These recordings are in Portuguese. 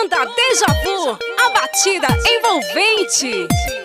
Banda Deja Vu, a batida envolvente.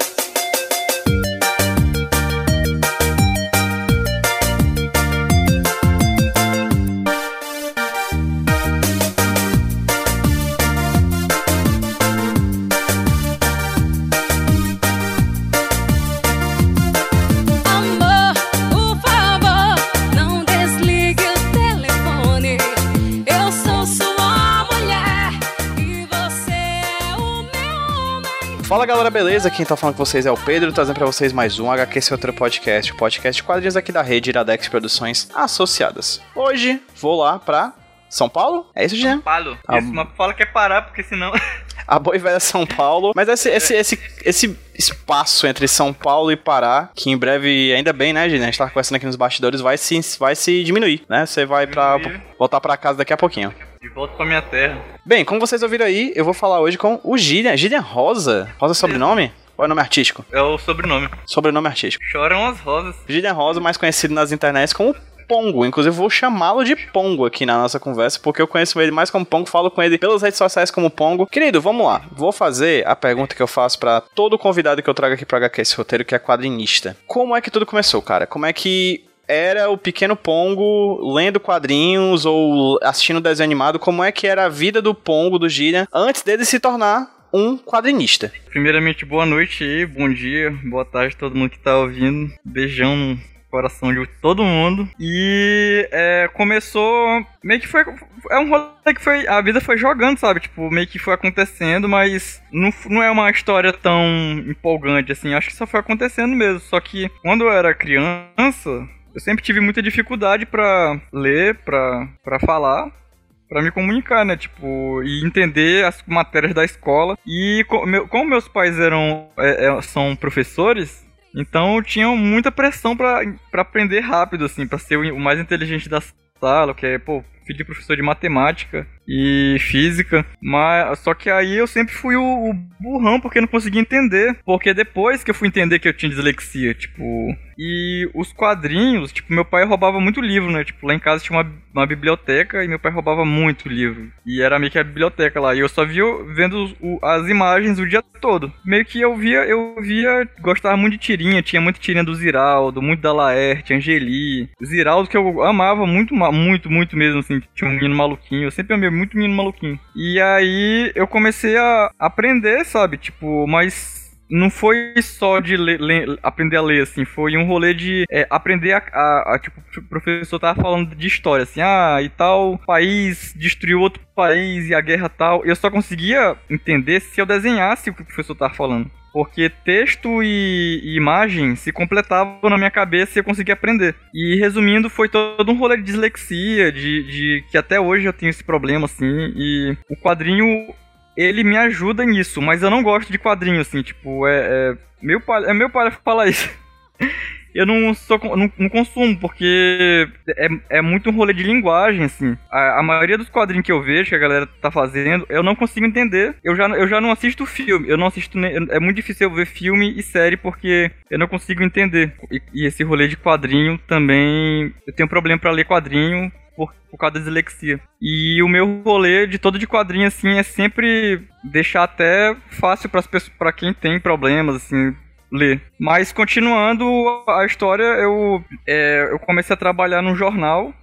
Fala galera, beleza? Quem tá falando com vocês é o Pedro, trazendo pra vocês mais um HQ Seu Outro Podcast, o podcast de quadrinhos aqui da rede Iradex Produções Associadas. Hoje vou lá pra São Paulo? É isso, Jean? Paulo, Ah, esse mapa fala que é parar, porque senão. A boa e velha São Paulo. Mas esse, esse, esse, esse espaço entre São Paulo e Pará, que em breve, ainda bem, né, gente? A gente tá conversando aqui nos bastidores, vai se, vai se diminuir, né? Você vai pra, voltar pra casa daqui a pouquinho. De volta pra minha terra. Bem, como vocês ouviram aí, eu vou falar hoje com o Gillian. Gillian Rosa. Rosa é sobrenome? Ou é nome artístico? É o sobrenome. Sobrenome artístico. Choram as rosas. Gillian Rosa, mais conhecido nas internets como Pongo. Inclusive, vou chamá-lo de Pongo aqui na nossa conversa, porque eu conheço ele mais como Pongo, falo com ele pelas redes sociais como Pongo. Querido, vamos lá. Vou fazer a pergunta que eu faço pra todo convidado que eu trago aqui pra HQ esse roteiro, que é quadrinista. Como é que tudo começou, cara? Como é que era o pequeno Pongo lendo quadrinhos ou assistindo desenho animado? Como é que era a vida do Pongo, do Gillian, antes dele se tornar um quadrinista? Primeiramente, boa noite aí, bom dia, boa tarde a todo mundo que tá ouvindo. Beijão no coração de todo mundo. E é, começou. Meio que foi. É um rolê que foi. A vida foi jogando, sabe? Tipo, meio que foi acontecendo, mas não, não é uma história tão empolgante assim. Acho que só foi acontecendo mesmo. Só que quando eu era criança, eu sempre tive muita dificuldade pra ler, pra falar. Pra me comunicar, né? Tipo, e entender as matérias da escola. E como meus pais eram é, é, são professores, então tinham muita pressão pra aprender rápido, assim, pra ser o o mais inteligente da sala, que é, pô, filho de professor de matemática e física. Mas só que aí eu sempre fui o, o burrão porque não conseguia entender. Porque depois que eu fui entender que eu tinha dislexia, tipo. E os quadrinhos, tipo, meu pai roubava muito livro, né? Tipo, lá em casa tinha uma, uma biblioteca e meu pai roubava muito livro. E era meio que a biblioteca lá. E eu só via vendo o- as imagens o dia todo. Meio que eu via, eu via, gostava muito de tirinha. Tinha muita tirinha do Ziraldo, muito da Laerte, Angeli. Ziraldo que eu amava muito, muito, muito mesmo, assim. Tinha um menino maluquinho. Eu sempre amei muito menino maluquinho. E aí eu comecei a aprender, sabe? Tipo, mas não foi só de ler- ler- aprender a ler, assim, foi um rolê de é, aprender a, a- a, Tipo, o professor tava falando de história, assim, ah, e tal país destruiu outro país e a guerra tal. Eu só conseguia entender se eu desenhasse o que o professor tava falando. Porque texto e, e imagem se completavam na minha cabeça e eu conseguia aprender. E resumindo, foi todo um rolê de dislexia, de, de que até hoje eu tenho esse problema, assim, e o quadrinho ele me ajuda nisso, mas eu não gosto de quadrinho, assim, tipo, é, é meu pai, é falar isso. Eu não sou não, não consumo, porque é, é muito um rolê de linguagem, assim. A, a maioria dos quadrinhos que eu vejo, que a galera tá fazendo, eu não consigo entender. Eu já, eu já não assisto filme. Eu não assisto. É muito difícil eu ver filme e série porque eu não consigo entender. E, e esse rolê de quadrinho também. Eu tenho problema pra ler quadrinho por, por causa da dislexia. E o meu rolê de todo de quadrinho, assim, é sempre deixar até fácil pra quem tem problemas, assim, ler. Mas continuando a história, eu, é, eu comecei a trabalhar num jornal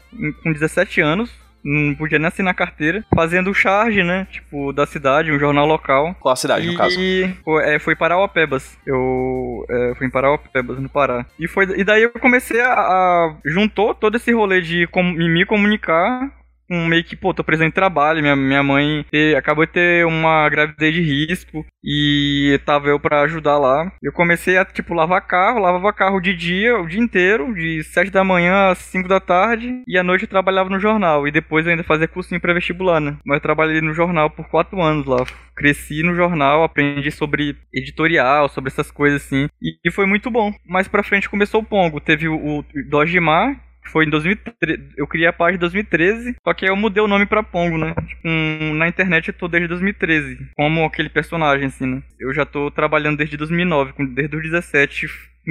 com 17 anos. Não podia nem assinar carteira. Fazendo charge, né? Tipo, da cidade, um jornal local. Qual a cidade, no caso? E foi, é, foi Parauapebas. Eu é, fui em Parauapebas, no Pará. E, foi, e daí eu comecei a, a- Juntou todo esse rolê de com- me comunicar com meio que, pô, tô precisando de trabalho. Minha, minha mãe acabou de ter uma gravidez de risco e tava eu pra ajudar lá. Eu comecei a, tipo, lavar carro, lavava carro de dia, o dia inteiro, de 7 da manhã às 5 da tarde, e à noite eu trabalhava no jornal. E depois eu ainda fazia cursinho pré-vestibular, né? Mas eu trabalhei no jornal por 4 anos lá. Cresci no jornal, aprendi sobre editorial, sobre essas coisas assim. E, e foi muito bom. Mais pra frente começou o Pongo. Teve o, o Dojimar, foi em 2013. Eu criei a página em 2013, só que aí eu mudei o nome pra Pongo, né? Tipo, um, na internet eu tô desde 2013, como aquele personagem, assim, né? Eu já tô trabalhando desde 2009, com- desde os 17,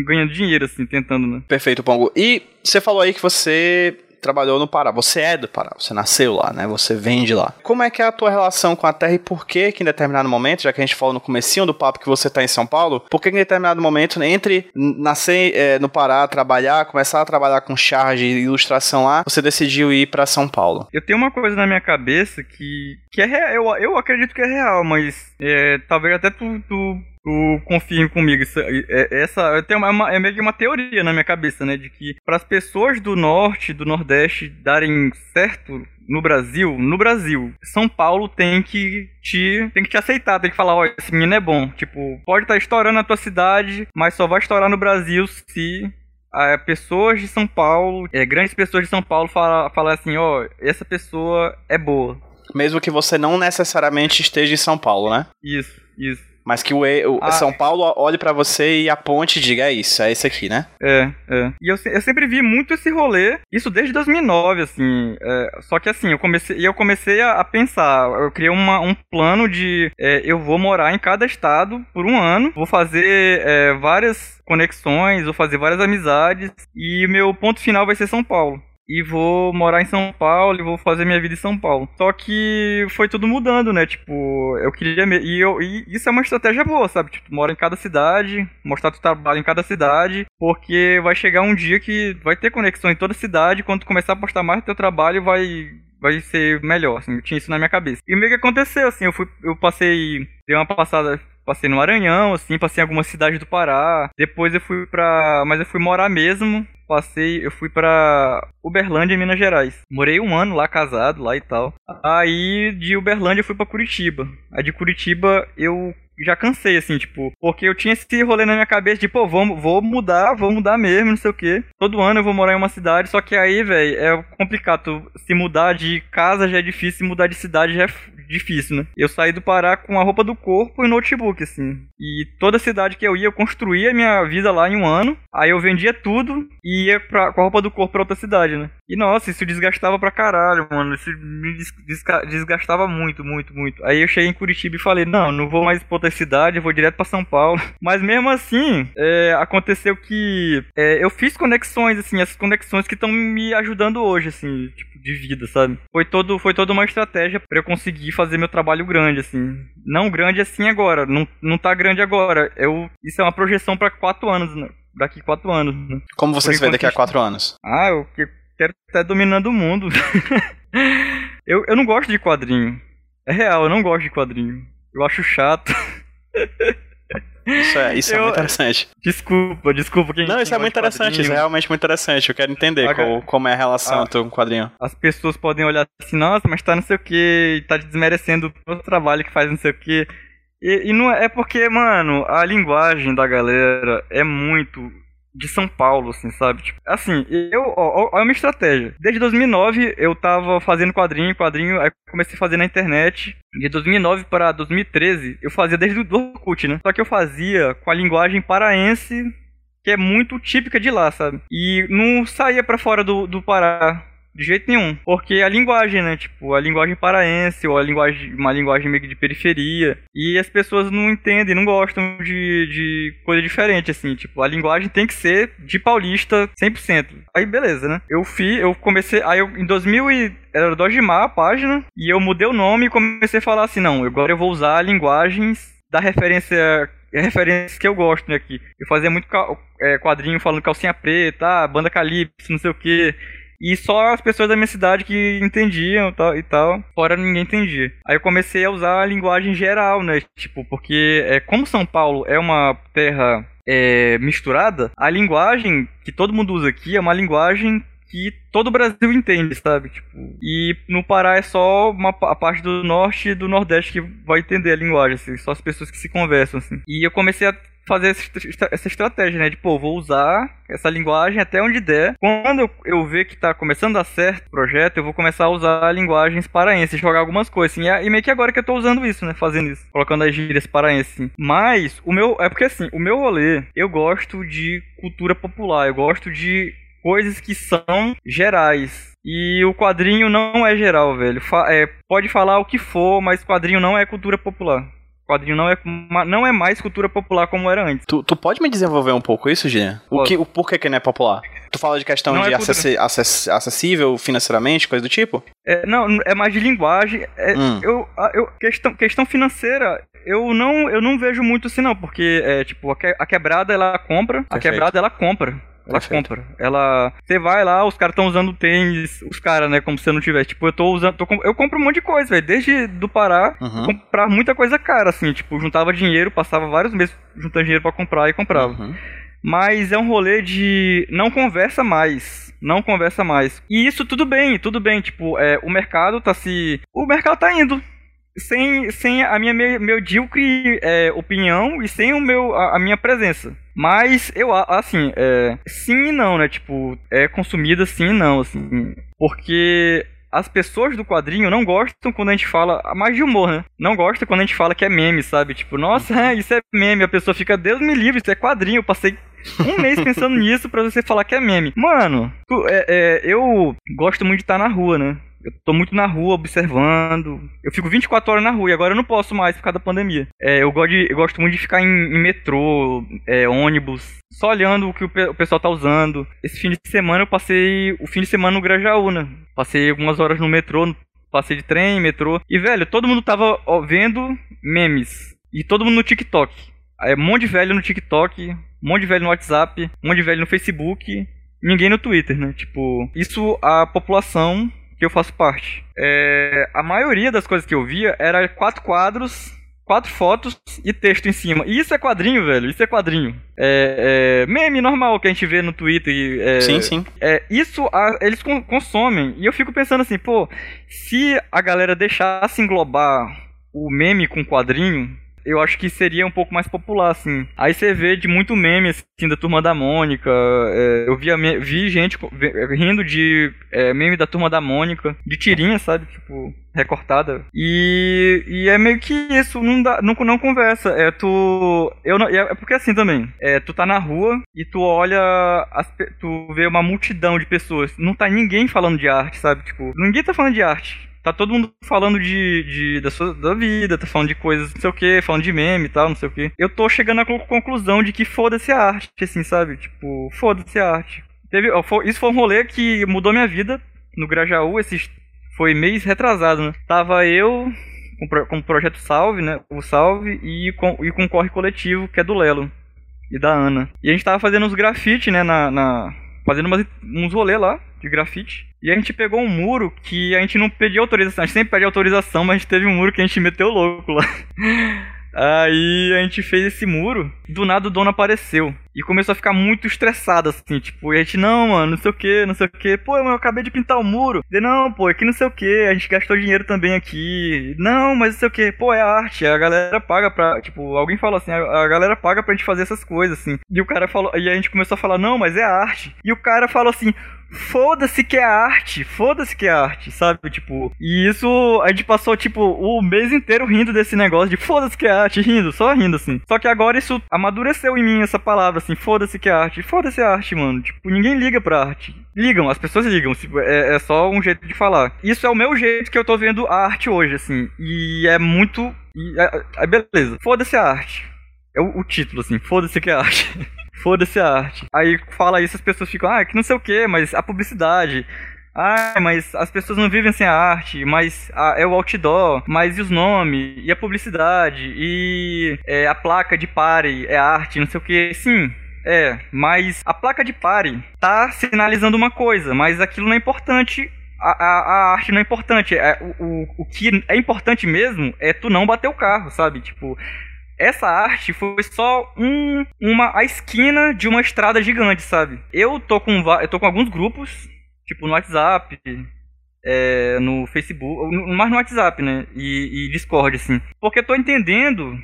ganhando dinheiro, assim, tentando, né? Perfeito, Pongo. E você falou aí que você trabalhou no Pará. Você é do Pará, você nasceu lá, né? Você vem de lá. Como é que é a tua relação com a terra e por que que em determinado momento, já que a gente falou no comecinho do papo que você tá em São Paulo, por que em determinado momento, entre nascer é, no Pará, trabalhar, começar a trabalhar com charge e ilustração lá, você decidiu ir pra São Paulo? Eu tenho uma coisa na minha cabeça que, que é real, eu, eu acredito que é real, mas é, talvez até tu, tu, tu confirme comigo. Isso, é, essa eu tenho uma, é meio que uma teoria na minha cabeça, né? De que para as pessoas do norte, do nordeste darem certo no Brasil, no Brasil, São Paulo tem que te tem que te aceitar, tem que falar, ó, esse menino é bom. Tipo, pode estar estourando na tua cidade, mas só vai estourar no Brasil se é, pessoas de São Paulo, é, grandes pessoas de São Paulo falar fala assim, ó, essa pessoa é boa. Mesmo que você não necessariamente esteja em São Paulo, né? Isso, isso. Mas que o, o Ah. São Paulo olhe pra você e aponte e diga, é isso, é esse aqui, né? É, é. E eu, eu sempre vi muito esse rolê, isso desde 2009, assim. é, só que assim, eu comecei, eu comecei a, a pensar, eu criei uma- um plano de é, eu vou morar em cada estado por um ano, vou fazer é, várias conexões, vou fazer várias amizades, e meu ponto final vai ser São Paulo. E vou morar em São Paulo e vou fazer minha vida em São Paulo. Só que foi tudo mudando, né? Tipo, eu queria. E, eu, e isso é uma estratégia boa, sabe? Tipo, mora em cada cidade, mostrar tu trabalho em cada cidade, porque vai chegar um dia que vai ter conexão em toda cidade. Quando tu começar a postar mais teu trabalho, vai. Vai ser melhor, assim, eu tinha isso na minha cabeça. E meio que aconteceu, assim, eu fui, eu passei, dei uma passada, passei no Maranhão, assim, passei em algumas cidades do Pará. Depois eu fui pra, mas eu fui morar mesmo passei, eu fui pra Uberlândia, Minas Gerais. Morei um ano lá, casado, lá e tal. Aí de Uberlândia eu fui pra Curitiba. Aí de Curitiba eu já cansei, assim, tipo, porque eu tinha esse rolê na minha cabeça de, pô, vou, vou mudar, vou mudar mesmo, não sei o quê. Todo ano eu vou morar em uma cidade, só que aí, velho, é complicado. Se mudar de casa já é difícil, se mudar de cidade já é difícil, né? Eu saí do Pará com a roupa do corpo e notebook, assim. E toda cidade que eu ia, eu construía minha vida lá em um ano. Aí eu vendia tudo e ia pra, com a roupa do corpo pra outra cidade, né? E nossa, isso desgastava pra caralho, mano. Isso me desgastava muito, muito, muito. Aí eu cheguei em Curitiba e falei, não, não vou mais pra outra cidade, vou direto pra São Paulo. Mas mesmo assim, é, aconteceu que é, eu fiz conexões, assim, essas conexões que estão me ajudando hoje, assim, tipo, de vida, sabe? Foi, todo, foi toda uma estratégia pra eu conseguir fazer meu trabalho grande, assim. Não grande assim agora, não, não tá grande agora. Eu, isso é uma projeção pra quatro anos, né? Daqui quatro anos, né? Como você Por se vê daqui a quatro anos? Ah, eu que- quero estar dominando o mundo. eu, eu não gosto de quadrinho. É real, eu não gosto de quadrinho. Eu acho chato. Isso é, isso é Eu- muito interessante. Desculpa, desculpa quem Não, isso é muito interessante, isso é realmente muito interessante. Eu quero entender Ah, qual- como é a relação ah. o quadrinho. As pessoas podem olhar assim, nossa, mas tá não sei o que, tá desmerecendo o trabalho que faz não sei o que. E, e não é é porque, mano, a linguagem da galera é muito de São Paulo, assim, sabe? Tipo, assim, eu, ó, ó, é uma estratégia. Desde 2009 eu tava fazendo quadrinho, quadrinho, aí comecei a fazer na internet. De 2009 para 2013 eu fazia desde o Orkut, né? Só que eu fazia com a linguagem paraense que é muito típica de lá, sabe? E não saía pra fora do, do Pará. De jeito nenhum. Porque a linguagem, né? Tipo, a linguagem paraense, ou a linguagem, uma linguagem meio que de periferia. E as pessoas não entendem, não gostam de, de coisa diferente, assim. Tipo, a linguagem tem que ser de paulista 100%. Aí, beleza, né? Eu fiz, eu comecei. Aí, eu, em 2000 e. Era Dojimar a página. E eu mudei o nome e comecei a falar assim: não, agora eu vou usar linguagens da referência referências que eu gosto, né, aqui. Eu fazia muito é, quadrinho falando calcinha preta, ah, banda calypso, não sei o que. E só as pessoas da minha cidade que entendiam tal, e tal, fora ninguém entendia. Aí eu comecei a usar a linguagem geral, né, tipo, porque é, como São Paulo é uma terra é, misturada, a linguagem que todo mundo usa aqui é uma linguagem que todo o Brasil entende, sabe? Tipo, e no Pará é só uma a parte do norte e do nordeste que vai entender a linguagem, assim, só as pessoas que se conversam, assim. E eu comecei a fazer essa essa estratégia, né? De, pô, vou usar essa linguagem até onde der. Quando eu, ver que tá começando a dar certo o projeto, eu vou começar a usar linguagens paraenses, jogar algumas coisas, assim. E E meio que agora que eu tô usando isso, né? Fazendo isso. Colocando as gírias paraenses, assim. Mas, o meu... É porque, assim, o meu rolê, eu gosto de cultura popular. Eu gosto de coisas que são gerais. E o quadrinho não é geral, velho. Fa- é, pode falar o que for, mas quadrinho não é cultura popular. Quadrinho não é, não é mais cultura popular como era antes. Tu, tu pode me desenvolver um pouco isso, Gina? O, Posso. que, o porquê que não é popular? Tu fala de questão Não de é acessi- acess- acessível financeiramente, coisa do tipo? É, não, é mais de linguagem. É, Hum. eu, a- eu, questão, questão financeira, eu não, eu não vejo muito assim, não, porque é tipo, a, que- a quebrada ela compra, a Perfeito. quebrada ela compra. Ela compra. Ela. Você vai lá, os caras estão usando tênis, os caras, né? Como se você não tivesse. Tipo, eu tô usando. tô com- eu compro um monte de coisa, velho. Desde do Pará, Uhum. comprar muita coisa cara, assim. Tipo, juntava dinheiro, passava vários meses juntando dinheiro pra comprar e comprava. Uhum. Mas é um rolê de não conversa mais. Não conversa mais. E isso tudo bem, tudo bem. Tipo, é, o mercado tá se. O mercado tá indo. Sem, sem a minha me- medíocre é, opinião e sem o meu, a, a minha presença. Mas eu, assim, é, sim e não, né? Tipo, é consumida sim e não, assim. Porque as pessoas do quadrinho não gostam quando a gente fala, mais de humor, né? Não gostam quando a gente fala que é meme, sabe? Tipo, nossa, é, isso é meme. A pessoa fica, Deus me livre, isso é quadrinho. Eu passei um mês pensando nisso pra você falar que é meme. Mano, tu- é, é, eu gosto muito de estar na rua, né? Eu tô muito na rua observando. Eu fico 24 horas na rua e agora eu não posso mais por causa da pandemia. É, eu, gosto de- eu gosto muito de ficar em, em metrô, é, ônibus, só olhando o que o, pe- o pessoal tá usando. Esse fim de semana eu passei o fim de semana no Grajaú, né? Passei algumas horas no metrô, passei de trem, metrô. E, velho, todo mundo tava ó, vendo memes. E todo mundo no TikTok. É, um monte de velho no TikTok, um monte de velho no WhatsApp, um monte de velho no Facebook, ninguém no Twitter, né? Tipo, isso a população que eu faço parte. É, a maioria das coisas que eu via era quatro quadros, quatro fotos e texto em cima. E isso é quadrinho, velho. Isso é quadrinho. É, é meme normal que a gente vê no Twitter. é, Sim, sim. é, isso a- eles con- consomem. E eu fico pensando assim, pô, se a galera deixasse englobar o meme com quadrinho, eu acho que seria um pouco mais popular, assim. Aí você vê de muito meme, assim, da Turma da Mônica. é, eu via, vi gente ve- rindo de é, meme da Turma da Mônica, de tirinha, sabe? Tipo, recortada. E, e é meio que isso, não, dá, não, não conversa. É tu. Eu não, é porque assim também. É, tu tá na rua e tu olha. as tu vê uma multidão de pessoas. Não tá ninguém falando de arte, sabe? Tipo, ninguém tá falando de arte. Tá todo mundo falando de, de da sua da vida, tá falando de coisas, não sei o que, falando de meme e tal, não sei o que. Eu tô chegando à con- conclusão de que foda-se a arte, assim, sabe? Tipo, foda-se a arte. Teve, isso foi um rolê que mudou minha vida no Grajaú, esses foi mês retrasado, né? Tava eu com, com o projeto Salve, né? O Salve e com, e com o Corre Coletivo, que é do Lelo e da Ana. E a gente tava fazendo uns grafite, né? Na, na- fazendo umas, uns rolê lá de grafite. E a gente pegou um muro que a gente não pediu autorização. A gente sempre pede autorização, mas a gente teve um muro que a gente meteu louco lá. Aí a gente fez esse muro, do nada o dono apareceu. E começou a ficar muito estressado, assim, tipo, e a gente, não, mano, não sei o que, não sei o que. Pô, eu acabei de pintar o muro. Não, pô, é que não sei o que, a gente gastou dinheiro também aqui. Não, mas não sei o que, pô, é arte, a galera paga pra. Tipo, alguém falou assim, a, a galera paga pra gente fazer essas coisas, assim. E o cara falou, e a gente começou a falar, não, mas é arte. E o cara falou assim. Foda-se que é arte, foda-se que é arte, sabe? Tipo, e isso a gente passou, tipo, o mês inteiro rindo desse negócio de foda-se que é arte, rindo, só rindo, assim. Só que agora isso amadureceu em mim, essa palavra, assim, foda-se que é arte, foda-se a arte, mano. Tipo, ninguém liga pra arte. Ligam, as pessoas ligam, é, é só um jeito de falar. Isso é o meu jeito que eu tô vendo a arte hoje, assim. E é muito. E, é, é, beleza, foda-se a arte. É o, o título, assim, foda-se que é arte. Foda-se a arte. Aí fala isso, as pessoas ficam, ah, que não sei o que, mas a publicidade. Ah, mas as pessoas não vivem sem a arte, mas a- é o outdoor, mas e os nomes, e a publicidade, e é, a placa de pare é arte, não sei o que. Sim, é, mas a placa de pare tá sinalizando uma coisa, mas aquilo não é importante. A, a, a arte não é importante. É, o, o, o que é importante mesmo é tu não bater o carro, sabe? Tipo, essa arte foi só um, uma a esquina de uma estrada gigante, sabe? Eu tô com eu tô com alguns grupos, tipo no WhatsApp, é, no Facebook, mais no WhatsApp, né? E, e Discord, assim. Porque eu tô entendendo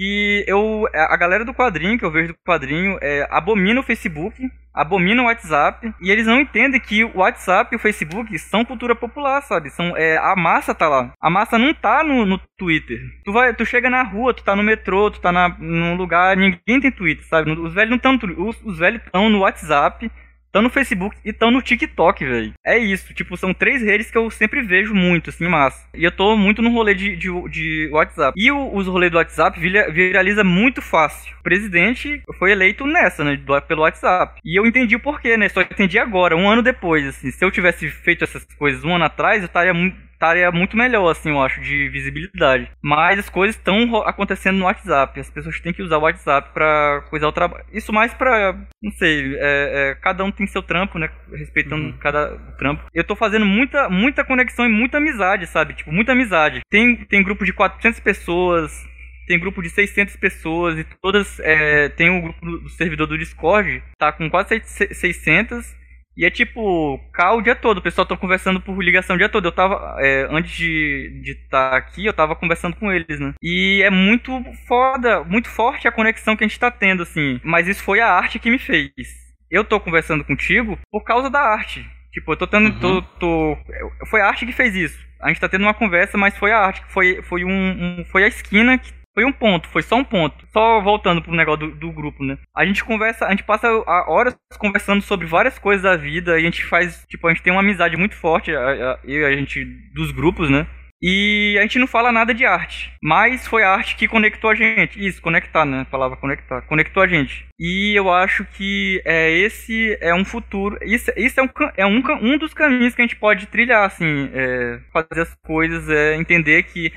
que eu a galera do quadrinho que eu vejo do quadrinho é, abomina o Facebook, abomina o WhatsApp e eles não entendem que o WhatsApp e o Facebook são cultura popular, sabe? São é, a massa tá lá. A massa não tá no, no Twitter. Tu vai, tu chega na rua, tu tá no metrô, tu tá na, num lugar, ninguém tem Twitter, sabe? Os velhos não estão os, os velhos estão no WhatsApp estão no Facebook e estão no TikTok, velho. É isso, tipo, são três redes que eu sempre vejo muito, assim, massa. E eu tô muito no rolê de, de, de WhatsApp. E o, os rolês do WhatsApp viraliza muito fácil. O presidente foi eleito nessa, né, do, pelo WhatsApp. E eu entendi o porquê, né, só entendi agora, um ano depois, assim. Se eu tivesse feito essas coisas um ano atrás, eu estaria muito estaria muito melhor, assim, eu acho, de visibilidade. Mas as coisas estão acontecendo no WhatsApp. As pessoas têm que usar o WhatsApp para coisar o trabalho. Isso mais pra, não sei, é, é, cada um tem seu trampo, né? Respeitando uhum. cada trampo. Eu tô fazendo muita, muita conexão e muita amizade, sabe? Tipo, muita amizade. Tem, tem grupo de 400 pessoas, tem grupo de 600 pessoas e todas é, tem o um grupo do, do, servidor do Discord tá com quase 600 e é tipo, cá o dia todo, o pessoal tá conversando por ligação o dia todo. Eu tava, é, antes de estar tá aqui, eu tava conversando com eles, né? E é muito foda, muito forte a conexão que a gente tá tendo, assim. Mas isso foi a arte que me fez. Eu tô conversando contigo por causa da arte. Tipo, eu tô tendo. Uhum. Tô, tô, foi a arte que fez isso. A gente tá tendo uma conversa, mas foi a arte, foi, foi um, um foi a esquina que foi um ponto, foi só um ponto. Só voltando pro negócio do, do, grupo, né? A gente conversa, a gente passa horas conversando sobre várias coisas da vida e a gente faz, tipo, a gente tem uma amizade muito forte, eu a gente, dos grupos, né? E a gente não fala nada de arte, mas foi a arte que conectou a gente. Isso, conectar, né? A palavra conectar. Conectou a gente. E eu acho que é, esse é um futuro. Isso, isso é, um, é um, um dos caminhos que a gente pode trilhar, assim. É, fazer as coisas, é, entender que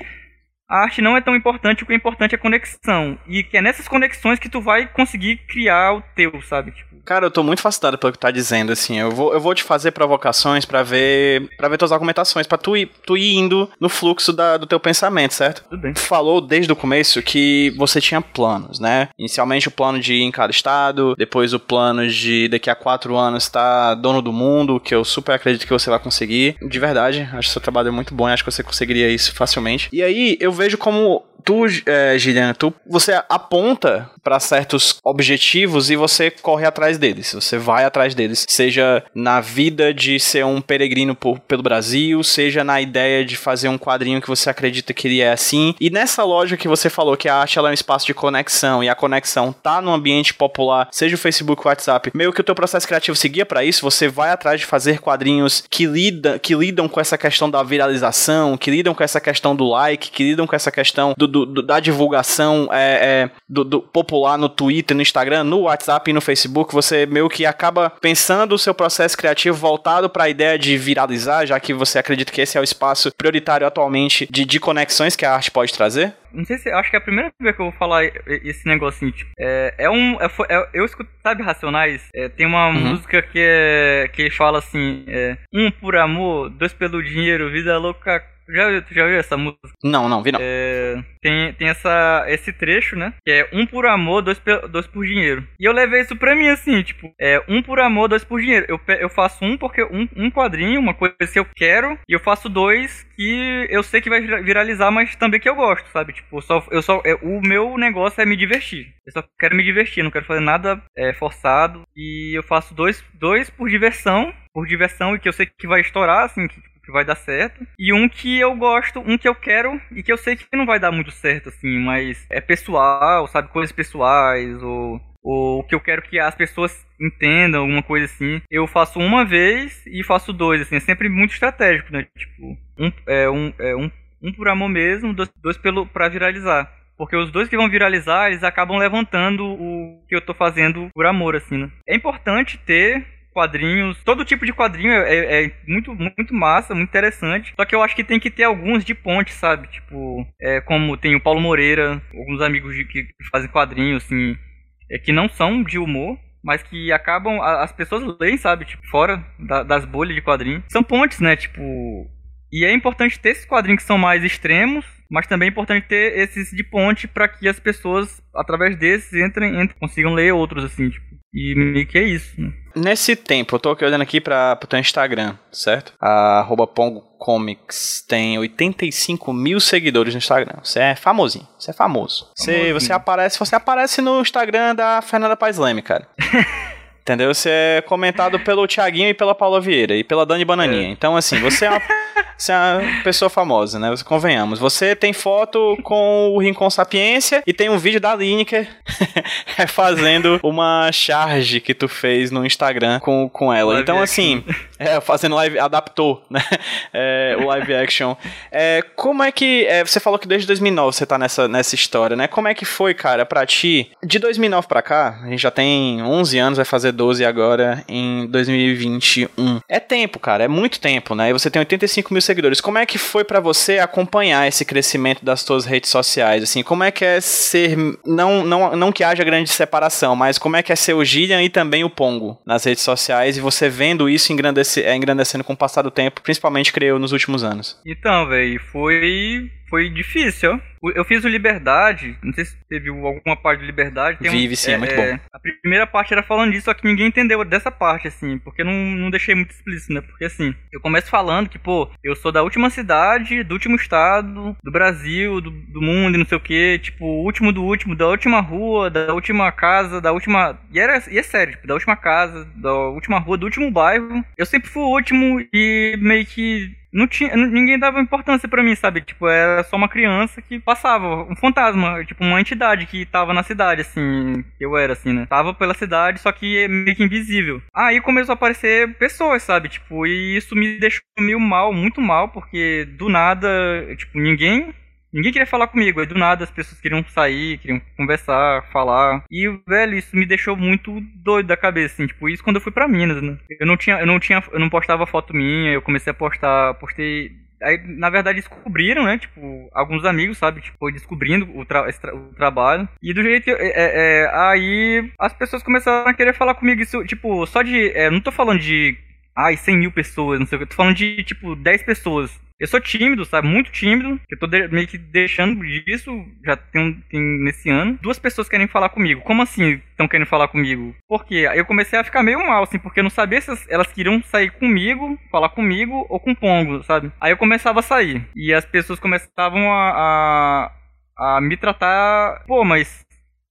a arte não é tão importante, o que é importante é a conexão. E que é nessas conexões que tu vai conseguir criar o teu, sabe? Tipo... Cara, eu tô muito fascinado pelo que tu tá dizendo, assim. Eu vou, eu vou te fazer provocações para ver para ver tuas argumentações, para tu ir, tu ir indo no fluxo da, do teu pensamento, certo? Tudo bem. Tu falou desde o começo que você tinha planos, né? Inicialmente o plano de ir em cada estado, depois o plano de daqui a quatro anos estar tá dono do mundo, que eu super acredito que você vai conseguir. De verdade, acho que seu trabalho é muito bom e acho que você conseguiria isso facilmente. E aí, eu vejo como tu, é, Giliana, tu, você aponta para certos objetivos e você corre atrás deles. Você vai atrás deles. Seja na vida de ser um peregrino por, pelo Brasil, seja na ideia de fazer um quadrinho que você acredita que ele é assim. E nessa lógica que você falou que a arte ela é um espaço de conexão e a conexão tá no ambiente popular, seja o Facebook o WhatsApp, meio que o teu processo criativo seguia para isso, você vai atrás de fazer quadrinhos que, lida, que lidam com essa questão da viralização, que lidam com essa questão do like, que lidam com essa questão do, do, do da divulgação é, é, do, do popular no Twitter, no Instagram, no WhatsApp e no Facebook, você meio que acaba pensando o seu processo criativo voltado para a ideia de viralizar, já que você acredita que esse é o espaço prioritário atualmente de, de conexões que a arte pode trazer? Não sei se. Acho que é a primeira vez que eu vou falar esse negocinho. Tipo, é, é um. É, é, eu escuto, sabe, Racionais? É, tem uma uhum. música que é. que fala assim: é, um por amor, dois pelo dinheiro, vida louca já, tu já viu essa música? Não, não, vi não. É, tem tem essa, esse trecho, né? Que é um por amor, dois, dois por dinheiro. E eu levei isso pra mim assim, tipo, é um por amor, dois por dinheiro. Eu, eu faço um porque um, um quadrinho, uma coisa que eu quero, e eu faço dois que eu sei que vai viralizar, mas também que eu gosto, sabe? Tipo, só, eu só, é, o meu negócio é me divertir. Eu só quero me divertir, não quero fazer nada é, forçado. E eu faço dois, dois por diversão, por diversão e que eu sei que vai estourar, assim, que que vai dar certo, e um que eu gosto, um que eu quero e que eu sei que não vai dar muito certo, assim, mas é pessoal, sabe? Coisas pessoais, ou, ou o que eu quero que as pessoas entendam, alguma coisa assim. Eu faço uma vez e faço dois, assim, é sempre muito estratégico, né? Tipo, um, é, um, é, um, um por amor mesmo, dois, dois pelo, pra viralizar. Porque os dois que vão viralizar, eles acabam levantando o que eu tô fazendo por amor, assim, né? É importante ter quadrinhos, todo tipo de quadrinho é, é, é, muito, muito massa, muito interessante. Só que eu acho que tem que ter alguns de ponte, sabe? Tipo, é, como tem o Paulo Moreira, alguns amigos de, que fazem quadrinhos, assim, é, que não são de humor, mas que acabam. As pessoas leem, sabe? Tipo, fora da, das bolhas de quadrinho. São pontes, né? Tipo. E é importante ter esses quadrinhos que são mais extremos, mas também é importante ter esses de ponte para que as pessoas, através desses, entrem, entrem, consigam ler outros, assim, tipo. E meio que é isso, né? Nesse tempo, eu tô olhando aqui para o teu Instagram, certo? A arroba Pongo Comics tem 85 mil seguidores no Instagram. Você é famosinho, você é famoso. Você, você aparece, você aparece no Instagram da Fernanda Paes Leme, cara. Entendeu? Você é comentado pelo Thiaguinho e pela Paula Vieira e pela Dani Bananinha. É. Então, assim, você é uma, você é uma pessoa famosa, né? Convenhamos. Você tem foto com o Rincon Sapiência e tem um vídeo da Lineker fazendo uma charge que tu fez no Instagram com, com ela. Então, assim, é, fazendo live, adaptou, né? É, o live action. É, como é que. é, você falou que desde 2009 você tá nessa, nessa história, né? Como é que foi, cara, pra ti? De 2009 pra cá, a gente já tem 11 anos, vai fazer 12 agora em 2021. É tempo, cara, é muito tempo, né? E você tem 85 mil seguidores. Como é que foi pra você acompanhar esse crescimento das suas redes sociais? Assim, como é que é ser. Não, não, não que haja grande separação, mas como é que é ser o Gillian e também o Pongo nas redes sociais e você vendo isso engrandece, é, engrandecendo com o passar do tempo, principalmente, creio, nos últimos anos? Então, velho, foi. Foi difícil, Eu fiz o Liberdade, não sei se teve alguma parte do Liberdade. tem um- Vive, sim, é muito bom. A primeira parte era falando disso, só que ninguém entendeu dessa parte, assim, porque não, não deixei muito explícito, né? Porque assim, eu começo falando que, pô, eu sou da última cidade, do último estado, do Brasil, do, do mundo e não sei o que, tipo, o último do último, da última rua, da última casa, da última. E, era, e é sério, tipo, da última casa, da última rua, do último bairro. Eu sempre fui o último e meio que não tinha, ninguém dava importância pra mim, sabe? Tipo, era só uma criança que passava, um fantasma, tipo, uma entidade que tava na cidade, assim, eu era, assim, né? Tava pela cidade, só que meio que invisível. Aí começou a aparecer pessoas, sabe? Tipo, e isso me deixou meio mal, muito mal, porque do nada, tipo, ninguém Ninguém queria falar comigo, aí do nada as pessoas queriam sair, queriam conversar, falar. E, velho, isso me deixou muito doido da cabeça, assim, tipo, isso quando eu fui pra Minas, né? Eu não tinha, eu não tinha, eu não postava foto minha, eu comecei a postar, postei Aí, na verdade, descobriram, né? Tipo, alguns amigos, sabe? Tipo, foi descobrindo o, tra- tra- o trabalho. E do jeito é, é, é, aí as pessoas começaram a querer falar comigo. Isso, tipo, só de. é, não tô falando de. Ai, 100 mil pessoas, não sei o que. Eu tô falando de, tipo, 10 pessoas. Eu sou tímido, sabe? Muito tímido. Eu tô de- meio que deixando disso já tem, tem nesse ano. Duas pessoas querem falar comigo. Como assim estão querendo falar comigo? Porque eu comecei a ficar meio mal, assim, porque eu não sabia se as- elas queriam sair comigo, falar comigo ou com Pongo, sabe? Aí eu começava a sair. E as pessoas começavam a, a, a me tratar. Pô, mas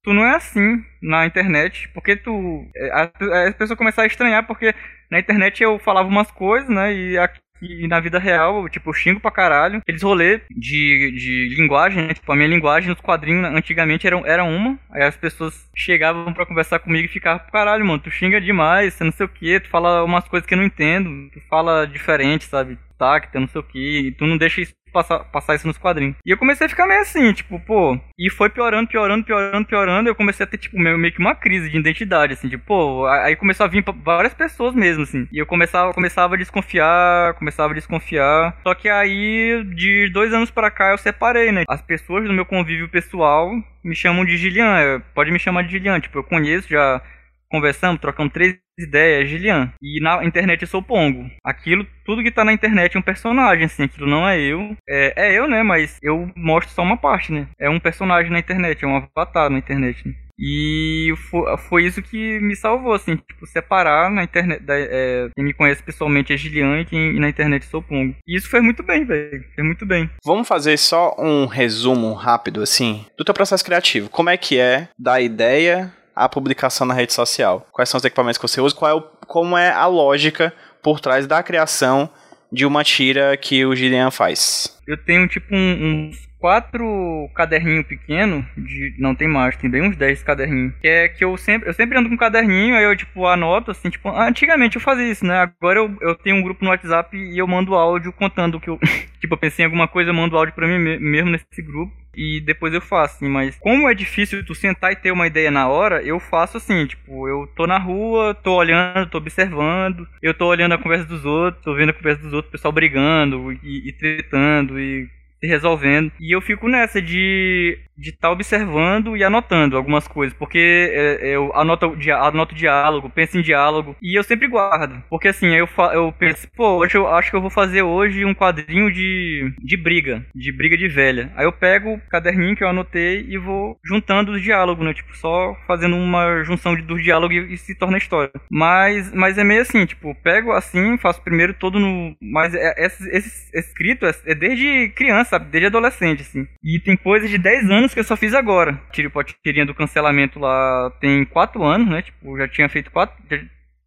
tu não é assim na internet, porque tu. a- As pessoas começaram a estranhar, porque na internet eu falava umas coisas, né? E aqui na vida real, tipo, eu xingo pra caralho. Aqueles rolês de, de linguagem, né? Tipo, a minha linguagem nos quadrinhos antigamente era, era uma. Aí as pessoas chegavam pra conversar comigo e ficavam, caralho, mano, tu xinga demais, você não sei o que, tu fala umas coisas que eu não entendo, tu fala diferente, sabe? Tacta, não sei o que, e tu não deixa isso passar, passar isso nos quadrinhos. E eu comecei a ficar meio assim, tipo, pô, e foi piorando, piorando, piorando, piorando, eu comecei a ter, tipo, meio, meio que uma crise de identidade, assim, tipo, pô, aí começou a vir várias pessoas mesmo, assim, e eu começava, começava a desconfiar, começava a desconfiar, só que aí, de dois anos pra cá, eu separei, né, as pessoas do meu convívio pessoal me chamam de Gilian, é, pode me chamar de Gilian, tipo, eu conheço, já conversamos, trocamos três ideias, Gilian. E na internet eu sou Pongo. Aquilo, tudo que tá na internet é um personagem, assim, aquilo não é eu. É, é eu, né? Mas eu mostro só uma parte, né? É um personagem na internet, é um avatar na internet. Né? E foi, foi isso que me salvou, assim, tipo, separar na internet. Da, é, quem me conhece pessoalmente é Gilian e quem e na internet sou Pongo. E isso fez muito bem, velho. Fez muito bem. Vamos fazer só um resumo rápido, assim, do teu processo criativo. Como é que é da ideia à publicação na rede social? Quais são os equipamentos que você usa? Qual é o, como é a lógica por trás da criação de uma tira que o Gillian faz? Eu tenho tipo um- uns quatro caderninhos pequenos, de não tem mais, tem bem uns 10 caderninhos. Que é que eu sempre, eu sempre ando com um caderninho, aí eu tipo anoto assim, tipo, antigamente eu fazia isso, né? Agora eu, eu tenho um grupo no WhatsApp e eu mando áudio contando o que eu, tipo, eu pensei em alguma coisa, eu mando áudio pra mim me- mesmo nesse grupo. E depois eu faço, assim, mas como é difícil tu sentar e ter uma ideia na hora, eu faço assim, tipo, eu tô na rua, tô olhando, tô observando, eu tô olhando a conversa dos outros, tô vendo a conversa dos outros, o pessoal brigando e, e tretando e resolvendo. E eu fico nessa de de estar observando e anotando algumas coisas, porque é, eu anoto, anoto diálogo, penso em diálogo e eu sempre guardo, porque assim eu eu penso, pô, hoje eu acho que eu vou fazer hoje um quadrinho de de briga, de briga de velha. Aí eu pego o caderninho que eu anotei e vou juntando os diálogos, né, tipo só fazendo uma junção dos diálogos e, e se torna história. Mas mas é meio assim, tipo, pego assim, faço primeiro todo no, mas é, esse, esse escrito é, é desde criança, sabe? desde adolescente assim. E tem coisas de 10 anos que eu só fiz agora. Tipo, a tirinha do cancelamento lá tem 4 anos, né? Tipo, já tinha feito 4. Já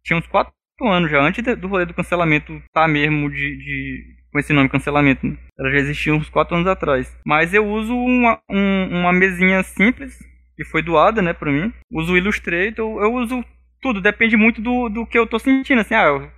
tinha uns 4 anos já antes do rolê do cancelamento tá mesmo de, de com esse nome, cancelamento. Né? Ela já existia uns 4 anos atrás. Mas eu uso uma, um, uma mesinha simples, que foi doada, né, pra mim. Uso o Illustrator, eu uso tudo, depende muito do, do que eu tô sentindo, assim, ah, eu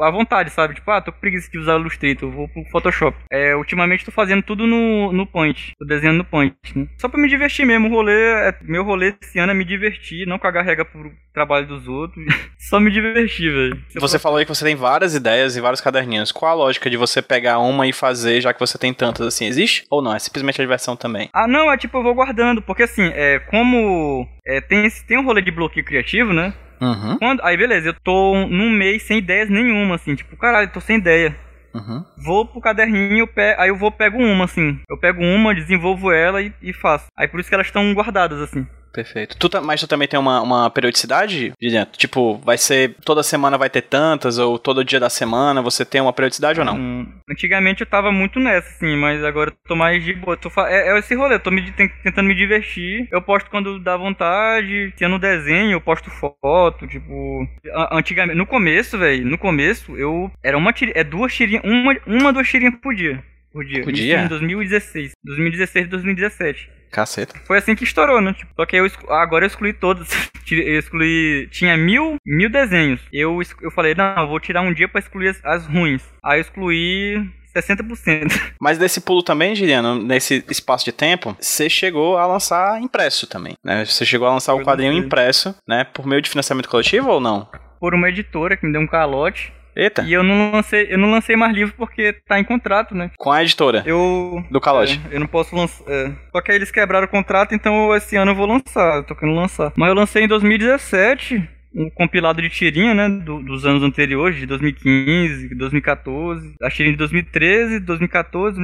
a vontade, sabe? Tipo, ah, tô com preguiça de usar o Illustrator, vou pro Photoshop. É, ultimamente tô fazendo tudo no, no Paint, tô desenhando no Paint, né? Só pra me divertir mesmo, o rolê, é, meu rolê esse ano é me divertir, não cagar regra pro trabalho dos outros, só me divertir, velho. Você falou aí que você tem várias ideias e vários caderninhos. Qual a lógica de você pegar uma e fazer, já que você tem tantas assim? Existe? Ou não? É simplesmente a diversão também? Ah, não, é tipo, eu vou guardando, porque assim, é, como é, tem, tem um rolê de bloqueio criativo, né? Uhum. Quando, aí beleza, eu tô num mês sem ideias nenhuma, assim, tipo, caralho, tô sem ideia. Uhum. Vou pro caderninho, aí eu vou pego uma, assim. Eu pego uma, desenvolvo ela e, e faço. Aí por isso que elas estão guardadas, assim. Perfeito. Tu, mas tu também tem uma, uma periodicidade de dentro? Tipo, vai ser toda semana vai ter tantas, ou todo dia da semana você tem uma periodicidade ou não? Hum, antigamente eu tava muito nessa, sim, mas agora eu tô mais de boa. Tô é, é, esse rolê, eu tô me, tentando me divertir. Eu posto quando dá vontade. Se no desenho, eu posto foto, tipo. Antigamente, no começo, velho, no começo, eu. Era uma tirinha, é duas tirinhas, uma, uma, duas tirinhas por dia. Por dia. Por dia? Em 2016. 2016 e 2017. Caceta. Foi assim que estourou, né? Tipo, só que eu agora eu excluí todos. eu excluí. Tinha mil, mil desenhos. Eu, eu falei, não, eu vou tirar um dia pra excluir as, as ruins. Aí eu excluí 60%. Mas desse pulo também, Giliano, nesse espaço de tempo, você chegou a lançar impresso também, né? Você chegou a lançar o quadrinho impresso, né? Por meio de financiamento coletivo ou não? Por uma editora que me deu um calote. Eita. E eu não lancei, eu não lancei mais livro porque tá em contrato, né? Com a editora. Eu. Do Calote. É, eu não posso lançar. É. Só que aí eles quebraram o contrato, então esse ano eu vou lançar. Eu tô querendo lançar. Mas eu lancei em 2017 um compilado de tirinha, né, do, dos anos anteriores, de 2015, 2014, a tirinha de 2013, 2014,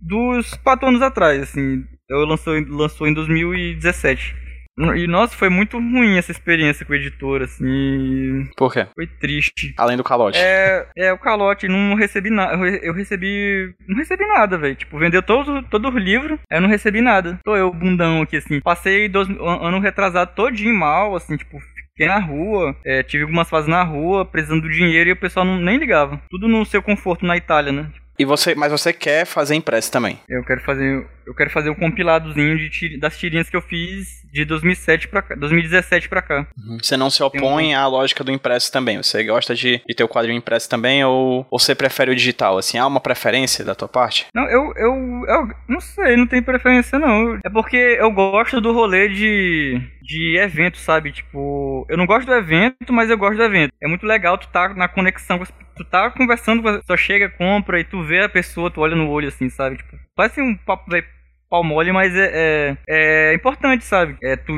dos quatro anos atrás, assim, eu lançou, lançou em 2017. E nossa, foi muito ruim essa experiência com o editor, assim. Por quê? Foi triste. Além do calote. É, é o calote, não recebi nada. Eu recebi. Não recebi nada, velho. Tipo, vendeu todo, todo o livro, eu não recebi nada. Tô eu, bundão aqui, assim. Passei dois, ano retrasado todinho mal, assim, tipo, Fiquei na rua, é, tive algumas fases na rua, precisando do dinheiro e o pessoal não, nem ligava. Tudo no seu conforto na Itália, né? E você, mas você quer fazer impresso também? Eu quero fazer, eu quero fazer um compiladozinho de das tirinhas que eu fiz de 2007 para 2017 para cá. Uhum. Você não se opõe um... à lógica do impresso também? Você gosta de, de ter o quadrinho impresso também ou, ou você prefere o digital? Assim, há uma preferência da tua parte? Não, eu, eu, eu não sei, não tem preferência não. É porque eu gosto do rolê de de evento, sabe? Tipo, eu não gosto do evento, mas eu gosto do evento. É muito legal tu tá na conexão com as tu tá conversando, só chega, compra e tu vê a pessoa, tu olha no olho assim, sabe? Tipo, parece um papo velho pau mole, mas é, é, é, importante, sabe? É tu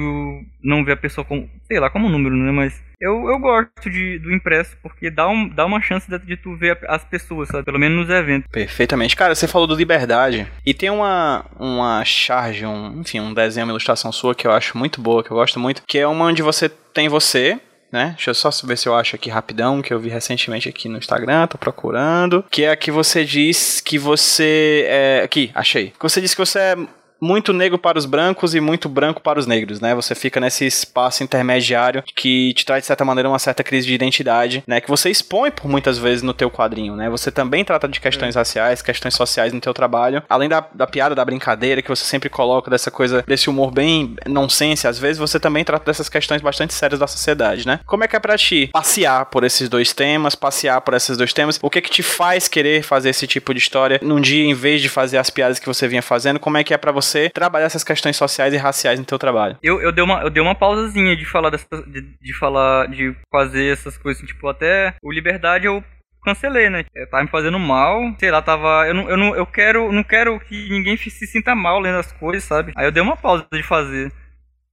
não ver a pessoa como, sei lá, como número, né? Mas eu, eu gosto de, do impresso porque dá, um, dá uma chance de, de tu ver as pessoas, sabe? Pelo menos nos eventos. Perfeitamente. Cara, você falou do Liberdade e tem uma, uma charge, um, enfim, um desenho, uma ilustração sua que eu acho muito boa, que eu gosto muito, que é uma onde você tem você né? Deixa eu só ver se eu acho aqui rapidão, que eu vi recentemente aqui no Instagram, tô procurando. Que é a que você diz que você. É, aqui, achei. Que você diz que você é muito negro para os brancos e muito branco para os negros, né? Você fica nesse espaço intermediário que te traz de certa maneira uma certa crise de identidade, né? Que você expõe por muitas vezes no teu quadrinho, né? Você também trata de questões é. raciais, questões sociais no teu trabalho, além da, da piada, da brincadeira que você sempre coloca dessa coisa, desse humor bem nonsense, às vezes você também trata dessas questões bastante sérias da sociedade, né? Como é que é para ti passear por esses dois temas, passear por esses dois temas? O que é que te faz querer fazer esse tipo de história num dia em vez de fazer as piadas que você vinha fazendo? Como é que é para você você trabalhar essas questões sociais e raciais no teu trabalho. Eu, eu, dei, uma, eu dei uma pausazinha de falar dessa, de, de falar, de fazer essas coisas, tipo, até o Liberdade eu cancelei, né? Eu tava me fazendo mal, sei lá, tava. Eu não, eu não eu quero, não quero que ninguém se sinta mal lendo as coisas, sabe? Aí eu dei uma pausa de fazer.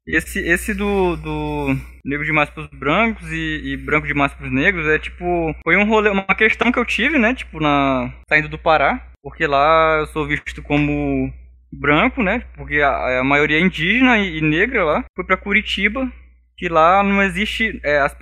Esse, esse do, do negro demais pros brancos e, e branco demais pros negros é tipo. Foi um rolê, uma questão que eu tive, né? Tipo, na. saindo do Pará. Porque lá eu sou visto como branco, né? Porque a, a maioria é indígena e, e, negra lá. Foi para Curitiba, que lá não existe. É, as,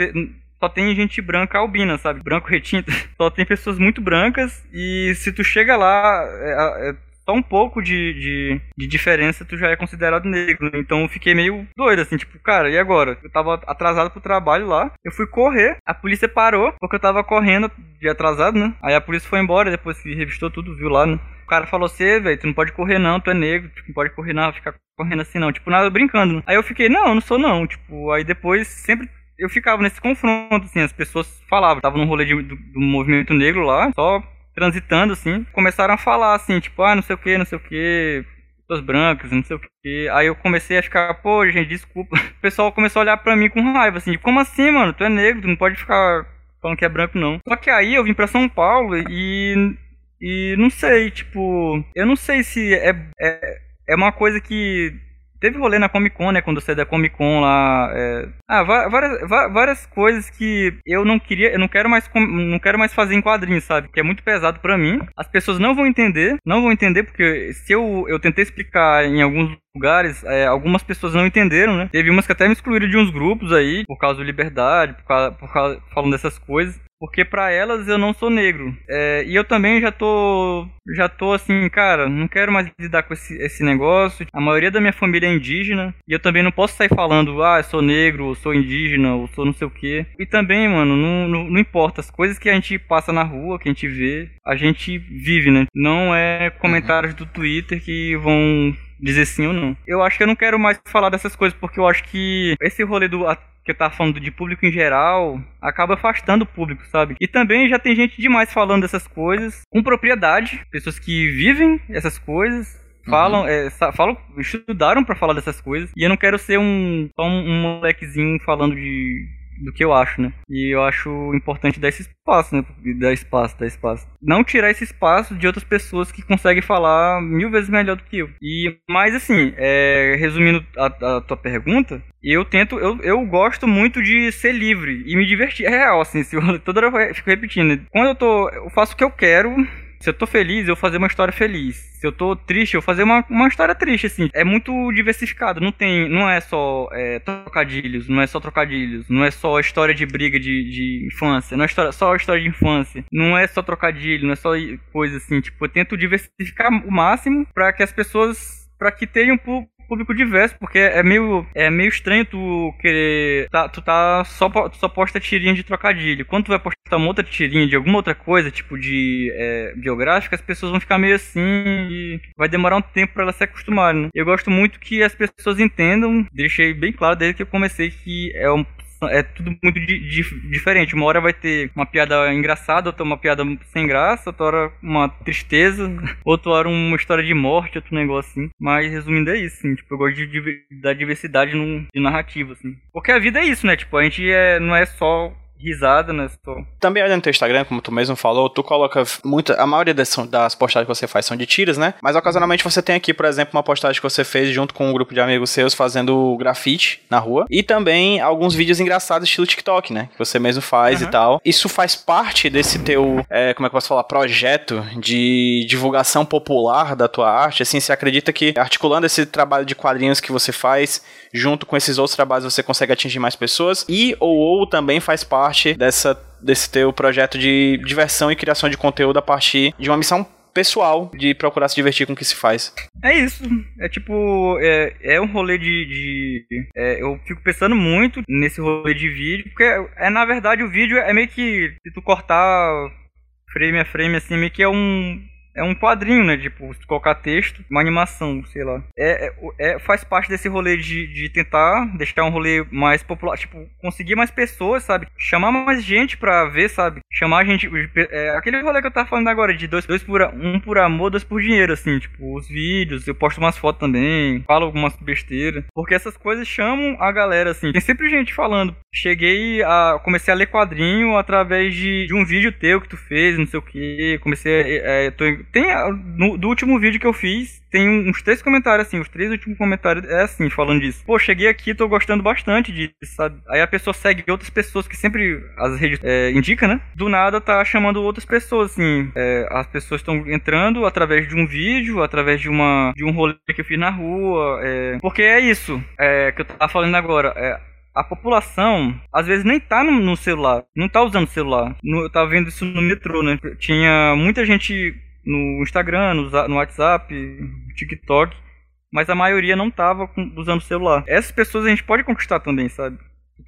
só tem gente branca albina, sabe? Branco retinto. Só tem pessoas muito brancas. E se tu chega lá, é, é, só um pouco de, de, de diferença, tu já é considerado negro. né? Então eu fiquei meio doido, assim, tipo, cara, e agora? Eu tava atrasado pro trabalho lá, eu fui correr, a polícia parou, porque eu tava correndo de atrasado, né? Aí a polícia foi embora, depois que revistou tudo, viu lá, né? Cara falou assim, velho, tu não pode correr não, tu é negro, tu não pode correr não, ficar correndo assim não. Tipo, nada brincando. Aí eu fiquei, não, eu não sou não. Tipo, aí depois sempre eu ficava nesse confronto, assim, as pessoas falavam, tava num rolê de- do, do movimento negro lá, só transitando, assim, começaram a falar, assim, tipo, ah, não sei o que, não sei o que, pessoas brancas, não sei o que. Aí eu comecei a ficar, pô, gente, desculpa. O pessoal começou a olhar pra mim com raiva, assim, tipo, como assim, mano? Tu é negro, tu não pode ficar falando que é branco, não. Só que aí eu vim pra São Paulo e. E não sei, tipo. Eu não sei se é, é, é uma coisa que. Teve rolê na Comic Con, né? Quando eu saí da Comic Con lá. é, Ah, várias, várias coisas que eu não queria. Eu não quero mais não quero mais fazer em quadrinhos, sabe? Que é muito pesado pra mim. As pessoas não vão entender. Não vão entender, porque se eu, eu tentei explicar em alguns lugares, é, algumas pessoas não entenderam, né? Teve umas que até me excluíram de uns grupos aí, por causa do liberdade, por causa, por causa falando dessas coisas. Porque pra elas eu não sou negro. É, e eu também já tô. Já tô assim, cara, não quero mais lidar com esse, esse negócio. A maioria da minha família é indígena. E eu também não posso sair falando, ah, eu sou negro, ou sou indígena, ou sou não sei o quê. E também, mano, não, não, não importa. As coisas que a gente passa na rua, que a gente vê, a gente vive, né? Não é comentários do Twitter que vão dizer sim ou não. Eu acho que eu não quero mais falar dessas coisas, porque eu acho que esse rolê do. que eu tava falando de público em geral, acaba afastando o público, sabe? E também já tem gente demais falando dessas coisas com propriedade, pessoas que vivem essas coisas, falam, é, sa- falam estudaram pra falar dessas coisas, e eu não quero ser um só um, um molequezinho falando de do que eu acho, né? E eu acho importante dar esse espaço, né? Dar espaço, dar espaço. Não tirar esse espaço de outras pessoas que conseguem falar mil vezes melhor do que eu. E, mas assim, é, resumindo a, a tua pergunta, eu tento, eu, eu gosto muito de ser livre e me divertir. É real, assim, se eu, toda hora eu fico repetindo. Quando eu tô, eu faço o que eu quero. Se eu tô feliz, eu fazer uma história feliz. Se eu tô triste, eu fazer uma, uma história triste, assim. É muito diversificado. Não tem. Não é só é, trocadilhos, não é só trocadilhos. Não é só história de briga de, de infância. Não é história, só história de infância. Não é só trocadilho, não é só coisa assim. Tipo, eu tento diversificar o máximo pra que as pessoas. pra que tenham público diverso, porque é meio, é meio estranho tu querer. Tá, tu tá só, tu só posta tirinha de trocadilho. Quando tu vai postar uma outra tirinha de alguma outra coisa, tipo de é, biográfica, as pessoas vão ficar meio assim e vai demorar um tempo pra elas se acostumarem. Né? Eu gosto muito que as pessoas entendam, deixei bem claro desde que eu comecei que é um é tudo muito di- di- diferente. Uma hora vai ter uma piada engraçada, outra uma piada sem graça, outra hora uma tristeza, outra hora uma história de morte, outro negócio assim. Mas resumindo é isso, assim, tipo, eu gosto de, diver- da diversidade num, de narrativa, assim. Porque a vida é isso, né? Tipo, a gente é, não é só risada, né? Só... Também olhando no teu Instagram, como tu mesmo falou, tu coloca muita. A maioria das, das postagens que você faz são de tiras, né? Mas ocasionalmente você tem aqui, por exemplo, uma postagem que você fez junto com um grupo de amigos seus fazendo grafite na rua. E também alguns vídeos engraçados, estilo TikTok, né? Que você mesmo faz Aham. e tal. Isso faz parte desse teu, é, como é que eu posso falar, projeto de divulgação popular da tua arte. Assim, você acredita que articulando esse trabalho de quadrinhos que você faz, junto com esses outros trabalhos, você consegue atingir mais pessoas? E ou, ou também faz parte dessa, desse teu projeto de diversão e criação de conteúdo a partir de uma missão pessoal de procurar se divertir com o que se faz. É isso. É tipo, é, é um rolê de. de- é, eu fico pensando muito nesse rolê de vídeo, porque é, na verdade o vídeo é meio que. Se tu cortar frame a frame assim, meio que é um. É um quadrinho, né? Tipo, colocar texto, uma animação, sei lá. É, é- é- faz parte desse rolê de, de tentar deixar um rolê mais popular. Tipo, conseguir mais pessoas, sabe? Chamar mais gente pra ver, sabe? Chamar gente. É, aquele rolê que eu tava falando agora, de dois, dois por, a- um por amor, dois por dinheiro, assim. Tipo, os vídeos, eu posto umas fotos também, falo algumas besteiras. Porque essas coisas chamam a galera, assim. Tem sempre gente falando. Cheguei a. Comecei a ler quadrinho através de, de um vídeo teu que tu fez, não sei o que. Comecei a. é, tô em- tem. a- no- do último vídeo que eu fiz, tem uns três comentários, assim. Os três últimos comentários é assim, falando disso. Pô, cheguei aqui, tô gostando bastante disso, sabe? Aí a pessoa segue outras pessoas que sempre as redes é, indica, né? Do nada tá chamando outras pessoas, assim. É, as pessoas estão entrando através de um vídeo, através de uma de um rolê que eu fiz na rua. é. porque é isso é, que eu tava falando agora. É, a população, às vezes, nem tá no, no celular, não tá usando celular. No- eu tava vendo isso no metrô, né? Tinha muita gente no Instagram, no, no WhatsApp, no TikTok, mas a maioria não tava com- usando celular. Essas pessoas a gente pode conquistar também, sabe?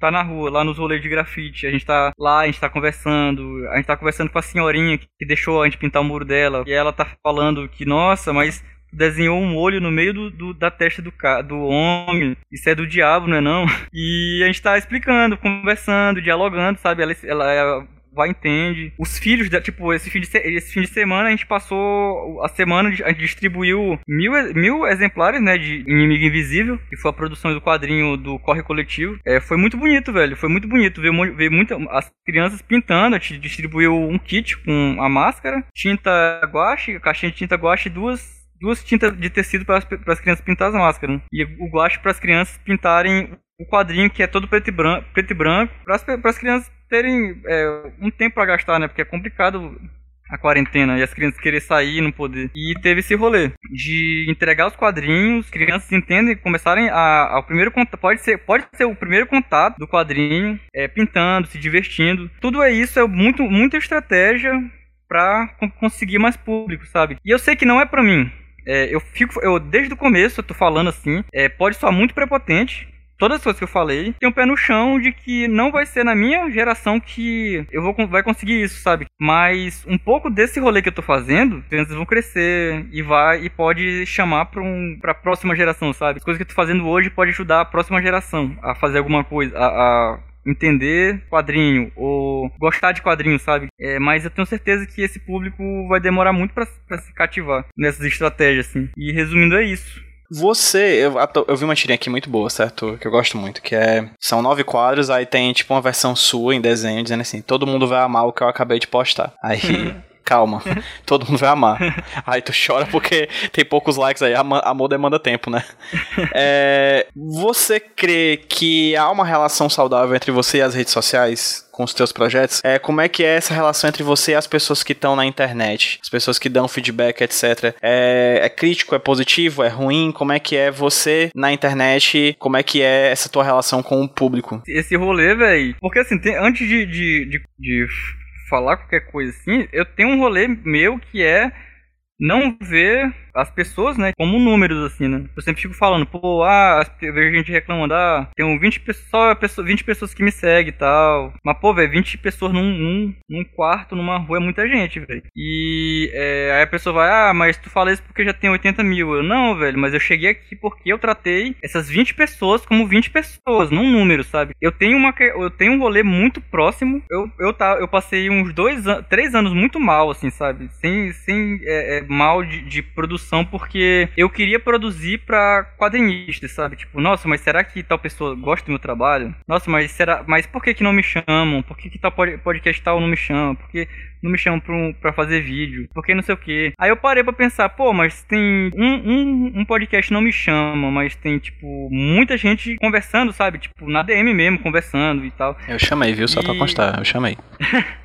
Tá na rua, lá nos rolês de grafite, a gente tá lá, a gente tá conversando, a gente tá conversando com a senhorinha que deixou a gente pintar o muro dela, e ela tá falando que, nossa, mas desenhou um olho no meio do, do- da testa do, do homem, isso é do diabo, não é não? E a gente tá explicando, conversando, dialogando, sabe? Ela, ela vai entende. Os filhos, da, tipo, esse fim, de, se- esse fim de semana a gente passou a semana, a gente distribuiu mil, mil exemplares, né, de Inimigo Invisível, que foi a produção do quadrinho do Corre Coletivo. É, foi muito bonito, velho, foi muito bonito ver, ver muita, as crianças pintando, a gente distribuiu um kit com a máscara, tinta guache, caixinha de tinta guache e duas duas tintas de tecido para as crianças pintar as máscaras. né? E o guache para as crianças pintarem o quadrinho que é todo preto e branco, preto e branco para as crianças terem é, um tempo para gastar, né? Porque é complicado a quarentena e as crianças querer sair e não poder. E teve esse rolê de entregar os quadrinhos, crianças entendem, começarem a, ao primeiro contato, pode ser, pode ser o primeiro contato do quadrinho, é, pintando, se divertindo. Tudo é isso, é muito, muita estratégia con- conseguir mais público, sabe? E eu sei que não é pra mim. É, eu fico, eu desde o começo eu tô falando assim, é, pode soar muito prepotente. Todas as coisas que eu falei, tem um pé no chão de que não vai ser na minha geração que eu vou vai conseguir isso, sabe? Mas um pouco desse rolê que eu tô fazendo, as crianças vão crescer e vai e pode chamar para um para próxima geração, sabe? As coisas que eu tô fazendo hoje pode ajudar a próxima geração a fazer alguma coisa, a, a entender quadrinho ou gostar de quadrinho, sabe? É, mas eu tenho certeza que esse público vai demorar muito pra se cativar nessas estratégias, assim. E resumindo, é isso. Você, eu, eu vi uma tirinha aqui muito boa, certo? Que eu gosto muito, que é. São nove quadros, aí tem tipo uma versão sua em desenho, dizendo assim: todo mundo vai amar o que eu acabei de postar. Aí. Calma, todo mundo vai amar. Aí tu chora porque tem poucos likes aí, amor demanda tempo, né? É, você crê que há uma relação saudável entre você e as redes sociais com os teus projetos? É, como é que é essa relação entre você e as pessoas que estão na internet? As pessoas que dão feedback, etc. É, é crítico, é positivo, é ruim? Como é que é você na internet? Como é que é essa tua relação com o público? esse rolê, velho. Porque assim, tem- antes de, de, de, de falar qualquer coisa assim, eu tenho um rolê meu que é não ver as pessoas, né, como números, assim, né? Eu sempre fico falando, pô, ah, eu vejo gente reclamando, ah, tem um 20 pessoas, só pessoa- 20 pessoas que me seguem e tal. Mas, pô, velho, 20 pessoas num, num, num quarto, numa rua, é muita gente, velho. E é, aí a pessoa vai, ah, mas tu fala isso porque já tem 80 mil. Eu, não, velho, mas eu cheguei aqui porque eu tratei essas 20 pessoas como 20 pessoas, não um número, sabe? Eu tenho uma eu tenho um rolê muito próximo. Eu, eu, tá, eu passei uns dois três anos muito mal, assim, sabe? Sem, sem é, é, mal de, de produção, porque eu queria produzir pra quadrinistas, sabe? Tipo, nossa, mas será que tal pessoa gosta do meu trabalho? Nossa, mas será. Mas por que, que não me chamam? Por que, que tal pod- podcast tal não me chama? Por que não me chamam pra, pra fazer vídeo? Por que não sei o quê? Aí eu parei pra pensar, pô, mas tem um, um, um podcast não me chama, mas tem, tipo, muita gente conversando, sabe? Tipo, na DM mesmo, conversando e tal. Eu chamei, viu? Só pra E- constar, eu chamei.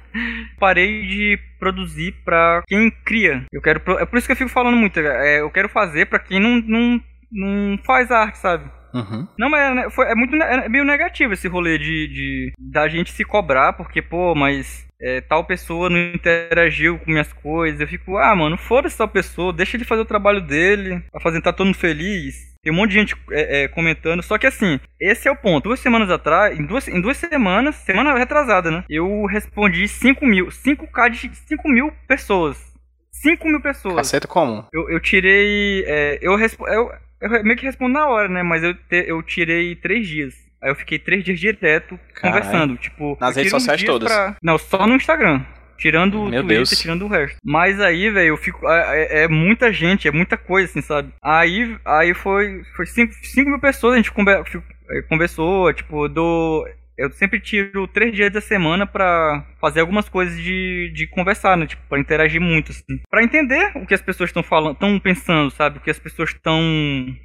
Parei de produzir pra quem cria. Eu quero. É por isso que eu fico falando muito. é, eu quero fazer pra quem não, não, não faz arte, sabe? Uhum. Não, mas é, né, foi, é muito é meio negativo esse rolê de, de da gente se cobrar, porque, pô, mas é, tal pessoa não interagiu com minhas coisas. Eu fico, ah, mano, foda-se tal pessoa, deixa ele fazer o trabalho dele, pra fazer tá todo mundo feliz. Tem um monte de gente é, é, comentando. Só que assim, esse é o ponto. Duas semanas atrás, em duas, em duas semanas, semana retrasada, né? Eu respondi 5 mil, 5k de 5 mil pessoas. 5 mil pessoas. Caceta comum. Eu, eu tirei. é, eu, eu, eu meio que respondo na hora, né? Mas eu, te- eu tirei três dias. Aí eu fiquei três dias direto Caralho. conversando. Tipo, Nas redes sociais todas? pra- Não, só no Instagram. Tirando o Meu Twitter, Deus. tirando o resto. Mas aí, velho, eu fico. É, é- é muita gente, é muita coisa, assim, sabe? Aí, aí foi. Foi 5 mil pessoas, a gente conver- é, conversou, tipo, do. Eu sempre tiro três dias da semana pra fazer algumas coisas de, de conversar, né? Tipo, pra interagir muito, assim. Pra entender o que as pessoas estão falando, estão pensando, sabe? O que as pessoas estão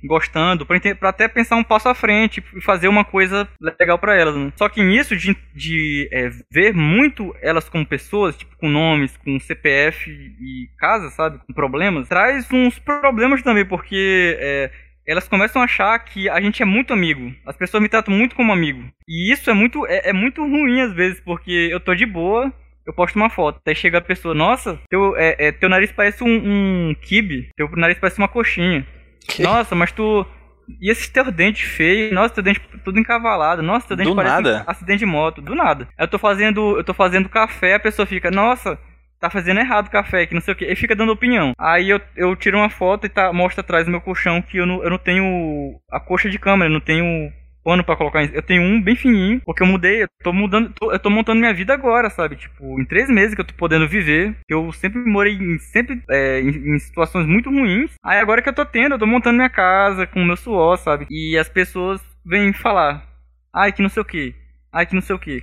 gostando, pra, pra até pensar um passo à frente e fazer uma coisa legal pra elas, né? Só que nisso, de, de é, ver muito elas como pessoas, tipo, com nomes, com CPF e casa, sabe? Com problemas, traz uns problemas também, porque é, elas começam a achar que a gente é muito amigo. As pessoas me tratam muito como amigo. E isso é muito, é, é muito ruim às vezes, porque eu tô de boa, eu posto uma foto. Aí chega a pessoa, nossa, teu, é, é, teu nariz parece um, um kibe, teu nariz parece uma coxinha. Que? Nossa, mas tu. E esses teus dentes feios, nossa, teu dente tudo encavalado, nossa, teu dente Do parece nada? um acidente de moto, do nada. Aí eu tô fazendo, eu tô fazendo café, a pessoa fica, nossa, tá fazendo errado o café, que não sei o que, e fica dando opinião. Aí eu, eu tiro uma foto e tá, mostra atrás do meu colchão que eu não, eu não tenho a coxa de câmera, não tenho pano pra colocar. Eu tenho um bem fininho, porque eu mudei, eu tô mudando, tô- eu tô montando minha vida agora, sabe? Tipo, em três meses que eu tô podendo viver, que eu sempre morei em, sempre é, em, em situações muito ruins. Aí agora que eu tô tendo, eu tô montando minha casa com o meu suor, sabe? E as pessoas vêm falar, ai que não sei o que, ai que não sei o que.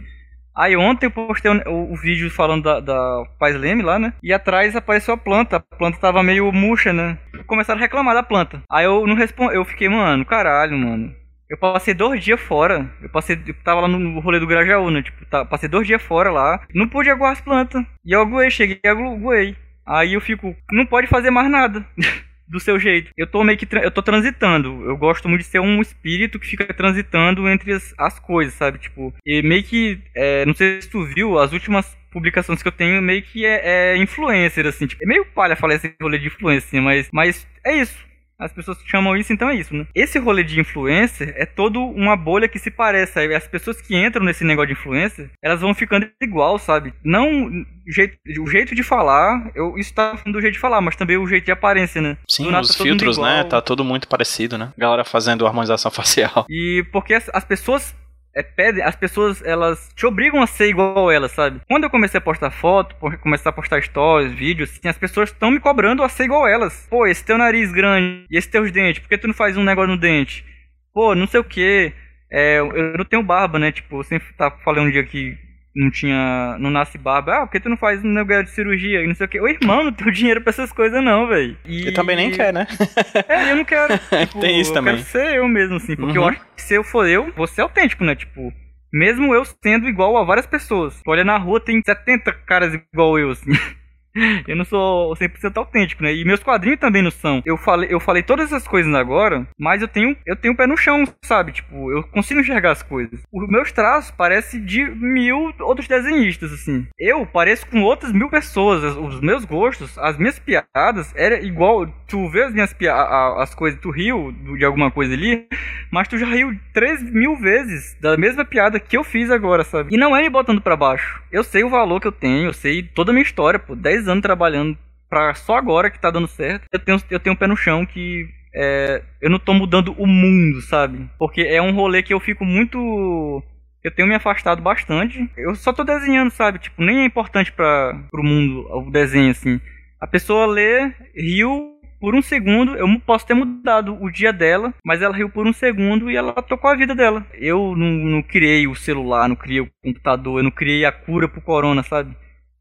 Aí ontem eu postei o, o- vídeo falando da, da Paz Leme lá, né? E atrás apareceu a planta. A planta tava meio murcha, né? Começaram a reclamar da planta. Aí eu não respondi. Eu fiquei, mano, caralho, mano. Eu passei dois dias fora. Eu passei. Eu tava lá no rolê do Grajaú, né? Tipo, tá, passei dois dias fora lá. Não pude aguar as plantas. E eu aguei, cheguei e aguei. Aí eu fico. Não pode fazer mais nada. do seu jeito. Eu tô meio que eu tô transitando. Eu gosto muito de ser um espírito que fica transitando entre as, as coisas, sabe? Tipo, e meio que é, não sei se tu viu as últimas publicações que eu tenho meio que é, é influencer assim, tipo, é meio palha falar esse rolê de influencer, mas mas é isso. As pessoas chamam isso, então é isso, né? Esse rolê de influencer é todo uma bolha que se parece. As pessoas que entram nesse negócio de influencer, elas vão ficando igual, sabe? Não o jeito, o jeito de falar, eu, isso tá falando do jeito de falar, mas também o jeito de aparência, né? Sim, nada os tá todo mundo filtros, né? Tá tudo muito parecido, né? Galera fazendo harmonização facial. E porque as, as pessoas é, pedem, as pessoas elas te obrigam a ser igual a elas, sabe? Quando eu comecei a postar foto, começar a postar stories, vídeos, assim, as pessoas estão me cobrando a ser igual a elas. Pô, esse teu nariz grande e esse teus dentes, por que tu não faz um negócio no dente? Pô, não sei o que. eu não tenho barba, né? Tipo, eu sempre tá, falei um dia que não tinha. não nasce barba. Ah, por que tu não faz um negócio de cirurgia? E não sei o que. Ô irmão, não tenho dinheiro pra essas coisas, não, velho. E também nem quer, né? É, eu não quero. Tipo, Tem isso eu também. quero ser eu mesmo, assim. Porque eu Uhum. acho que se eu for eu, vou ser autêntico, né? Tipo, mesmo eu sendo igual a várias pessoas. Tu olha na rua, tem 70 caras igual eu, assim. Eu não sou 100% autêntico, né? E meus quadrinhos também não são. Eu falei, eu falei todas essas coisas agora, mas eu tenho, eu tenho o pé no chão, sabe? Tipo, eu consigo enxergar as coisas. Os meus traços parecem de mil outros desenhistas, assim. Eu pareço com outras mil pessoas. As- Os meus gostos, as minhas piadas, era igual. Tu vê as minhas piadas, as coisas, tu riu de alguma coisa ali, mas tu já riu três mil vezes da mesma piada que eu fiz agora, sabe? E não é me botando pra baixo. Eu sei o valor que eu tenho, eu sei toda a minha história, pô. 10 anos trabalhando pra só agora que tá dando certo. Eu tenho, eu tenho um pé no chão que. é, eu não tô mudando o mundo, sabe? Porque é um rolê que eu fico muito. Eu tenho me afastado bastante. Eu só tô desenhando, sabe? Tipo, nem é importante para pro mundo o desenho, assim. A pessoa lê, riu por um segundo. Eu posso ter mudado o dia dela, mas ela riu por um segundo e ela tocou a vida dela. Eu não, não criei o celular, não criei o computador, eu não criei a cura pro corona, sabe?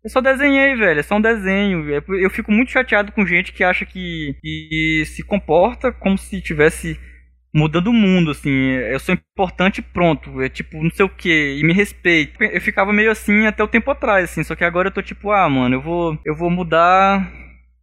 Eu só desenhei, velho. É só um desenho. Eu fico muito chateado com gente que acha que, que se comporta como se tivesse mudando o mundo, assim. Eu sou importante pronto. É tipo, não sei o que. E me respeito. Eu ficava meio assim até o tempo atrás, assim. Só que agora eu tô tipo, ah, mano, eu vou, eu vou mudar.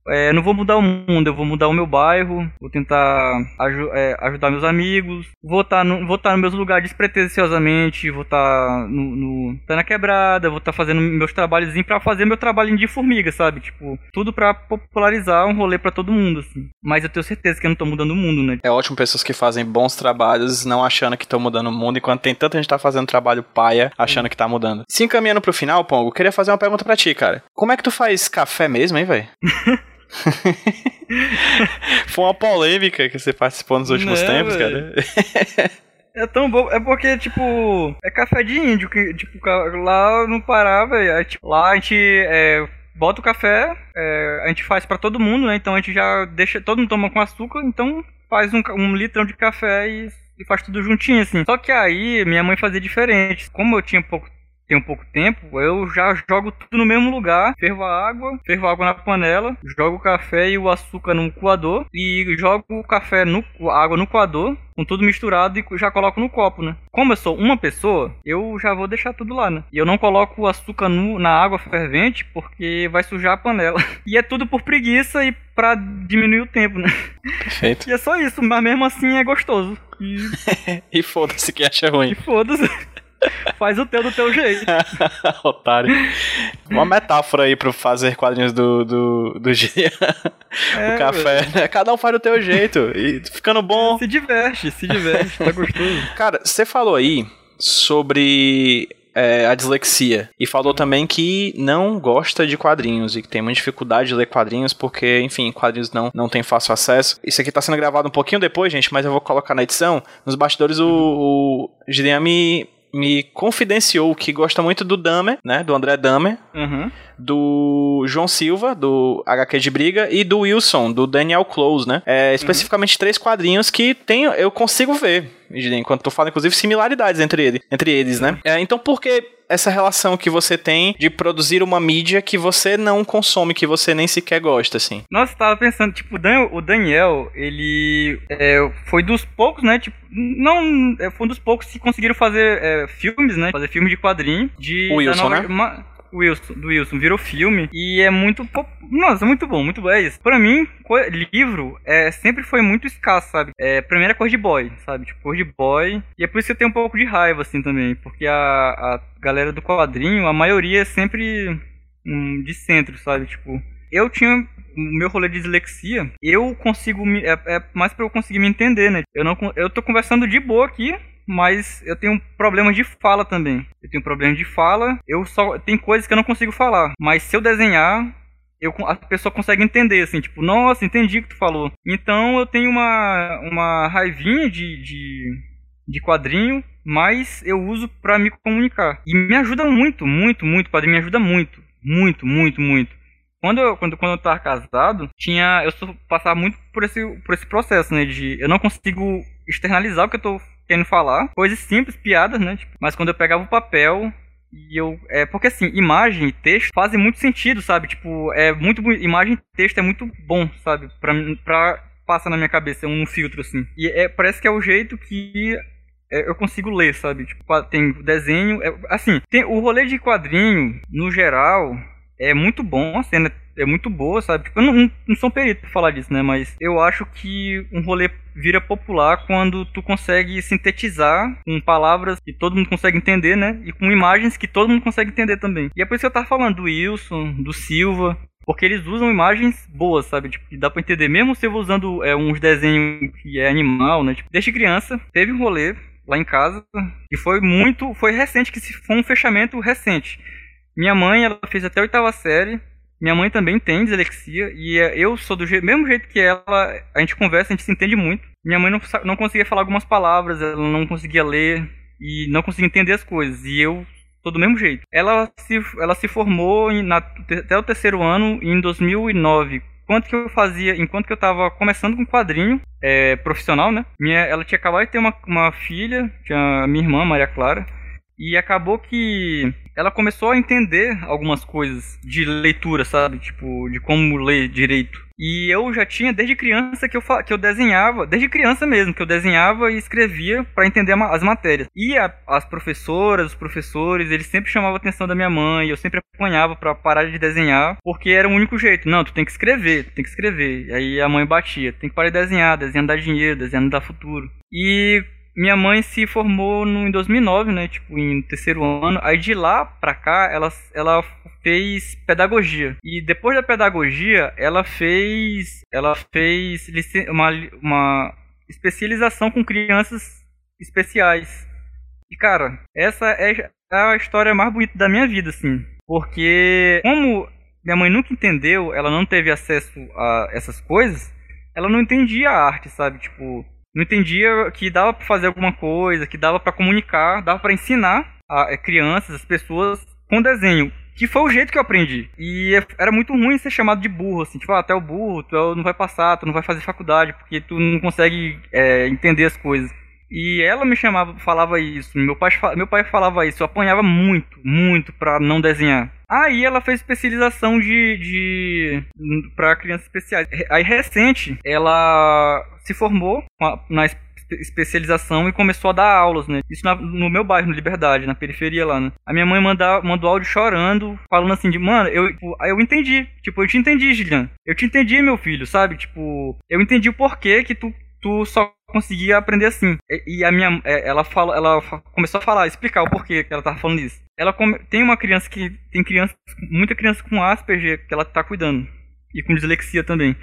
É, não vou mudar o mundo, eu vou mudar o meu bairro, vou tentar aju- é, ajudar meus amigos, vou estar no, vou tá no meus lugares despretensiosamente, vou estar no, no- tá na quebrada, vou estar fazendo meus trabalhozinhos pra fazer meu trabalhinho de formiga, sabe? Tipo, tudo pra popularizar um rolê pra todo mundo, assim. Mas eu tenho certeza que eu não tô mudando o mundo, né? É ótimo pessoas que fazem bons trabalhos, não achando que estão mudando o mundo, enquanto tem tanta gente que tá fazendo trabalho paia, achando que tá mudando. Se encaminhando pro final, Pongo, eu queria fazer uma pergunta pra ti, cara. Como é que tu faz café mesmo, hein, velho? Foi uma polêmica que você participou nos últimos Não, tempos, velho. cara. É tão bom, é porque, tipo, é café de índio, que, tipo, lá no Pará, velho, é, tipo, lá a gente é, bota o café, é, a gente faz pra todo mundo, né, então a gente já deixa, todo mundo toma com açúcar, então faz um, um litrão de café e, e faz tudo juntinho, assim. Só que aí, minha mãe fazia diferente, como eu tinha pouco tem um pouco tempo, eu já jogo tudo no mesmo lugar, fervo a água, fervo a água na panela, jogo o café e o açúcar no coador e jogo o café no a água no coador, com tudo misturado e já coloco no copo, né? Como eu sou uma pessoa, eu já vou deixar tudo lá, né? E eu não coloco o açúcar no- na água fervente porque vai sujar a panela. E é tudo por preguiça e pra diminuir o tempo, né? Perfeito. E é só isso, mas mesmo assim é gostoso. E, E foda-se que acha ruim. e foda-se. Faz o teu do teu jeito. Otário. Uma metáfora aí pra fazer quadrinhos do, do, do dia. É, o café, né? Cada um faz do teu jeito. E ficando bom. Se diverte, se diverte, tá gostoso. Cara, você falou aí sobre é, a dislexia. E falou também que não gosta de quadrinhos e que tem muita dificuldade de ler quadrinhos porque, enfim, quadrinhos não, não tem fácil acesso. Isso aqui tá sendo gravado um pouquinho depois, gente, mas eu vou colocar na edição. Nos bastidores, o, o me, confidenciou que gosta muito do Dahmer, né? Do André Dahmer. Uhum. Do João Silva, do HQ de Briga, e do Wilson, do Daniel Close, né? É, especificamente três quadrinhos que tem, eu consigo ver, enquanto tô falando, inclusive, similaridades entre, ele, entre eles, né? É, então, por que essa relação que você tem de produzir uma mídia que você não consome, que você nem sequer gosta, assim? Nossa, eu tava pensando, tipo, o Dan- o Daniel, ele é, foi dos poucos, né? Tipo, não. é, Foi um dos poucos que conseguiram fazer é, filmes, né? Fazer filme de quadrinho. De, O Wilson, da né? ma- Wilson, do Wilson, virou filme e é muito. Nossa, muito bom, muito bom. É isso. Pra mim, livro é, sempre foi muito escasso, sabe? É, pra mim era cor de boy, sabe? Tipo, cor de boy. E é por isso que eu tenho um pouco de raiva, assim, também. Porque a, a galera do quadrinho, a maioria é sempre hum, de centro, sabe? Tipo, eu tinha o meu rolê de dislexia, eu consigo me, é, é mais pra eu conseguir me entender, né? Eu não eu tô conversando de boa aqui, mas eu tenho problemas de fala também. Eu tenho problemas de fala, eu só tem coisas que eu não consigo falar, mas se eu desenhar eu, a pessoa consegue entender, assim, tipo, nossa, entendi o que tu falou. Então eu tenho uma, uma raivinha de, de, de quadrinho, mas eu uso pra me comunicar. E me ajuda muito, muito, muito, quadrinho me ajuda muito, muito, muito, muito. Quando eu, quando, quando eu tava casado, tinha. Eu passava muito por esse, por esse processo, né? De eu não consigo externalizar o que eu tô querendo falar. Coisas simples, piadas, né? tipo, mas quando eu pegava o papel e eu. É, porque assim, imagem e texto fazem muito sentido, sabe? Tipo, é muito. Imagem e texto é muito bom, sabe? Pra, pra passar na minha cabeça, um filtro, assim. E é, parece que é o jeito que é, eu consigo ler, sabe? Tipo, tem desenho. é, assim, tem o rolê de quadrinho, no geral, é muito bom, a cena é muito boa, sabe? Tipo, eu não, não, sou um perito pra falar disso, né? Mas eu acho que um rolê vira popular quando tu consegue sintetizar com palavras que todo mundo consegue entender, né? E com imagens que todo mundo consegue entender também. E é por isso que eu tava falando do Wilson, do Silva, porque eles usam imagens boas, sabe? Tipo, dá pra entender. Mesmo se eu usando é, uns desenhos que é animal, né? Tipo, desde criança, teve um rolê lá em casa que foi muito. Foi recente, que foi um fechamento recente. Minha mãe, ela fez até a oitava série. Minha mãe também tem dislexia. E é, eu sou do je- mesmo jeito que ela. A gente conversa, a gente se entende muito. Minha mãe não, não conseguia falar algumas palavras, ela não conseguia ler e não conseguia entender as coisas. E eu sou do mesmo jeito. Ela se, ela se formou em- na- até o terceiro ano em 2009. Enquanto que eu fazia, enquanto que eu tava começando com quadrinho é, profissional, né? Minha, ela tinha acabado de ter uma, uma filha, tinha a minha irmã, Maria Clara. E acabou que ela começou a entender algumas coisas de leitura, sabe? Tipo, de como ler direito. E eu já tinha desde criança que eu, que eu desenhava, desde criança mesmo, que eu desenhava e escrevia para entender as matérias. E a- as professoras, os professores, eles sempre chamavam a atenção da minha mãe, eu sempre apanhava para parar de desenhar, porque era o único jeito. Não, tu tem que escrever, tu tem que escrever. E aí a mãe batia, tem que parar de desenhar, desenhando dá dinheiro, desenhando dá futuro. E minha mãe se formou no, em 2009, né? Tipo, em terceiro ano. Aí de lá pra cá, ela, ela fez pedagogia. E depois da pedagogia, ela fez. Ela fez uma, uma especialização com crianças especiais. E cara, essa é a história mais bonita da minha vida, assim. Porque, como minha mãe nunca entendeu, ela não teve acesso a essas coisas, ela não entendia a arte, sabe? Tipo, não entendia que dava pra fazer alguma coisa, que dava pra comunicar, dava pra ensinar a a crianças, as pessoas com desenho. Que foi o jeito que eu aprendi. E era muito ruim ser chamado de burro, assim, tipo, ah, é o burro, tu é não vai passar, tu não vai fazer faculdade, porque tu não consegue é, entender as coisas. E ela me chamava, falava isso, meu pai, meu pai falava isso, eu apanhava muito, muito pra não desenhar. Aí ela fez especialização de, de para crianças especiais. Aí recente, ela se formou na espe- especialização e começou a dar aulas, né? Isso na- no meu bairro, no Liberdade, na periferia lá, né? A minha mãe manda, mandou áudio chorando, falando assim de, mano, eu, tipo, eu entendi. Tipo, eu te entendi, Gilian. Eu te entendi, meu filho, sabe? Tipo, eu entendi o porquê que tu, tu só consegui aprender assim. E, e a minha, é, ela fala, ela começou a falar, explicar o porquê que ela tava falando isso. Ela come- tem uma criança que tem criança, muita criança com Asperger que ela tá cuidando e com dislexia também.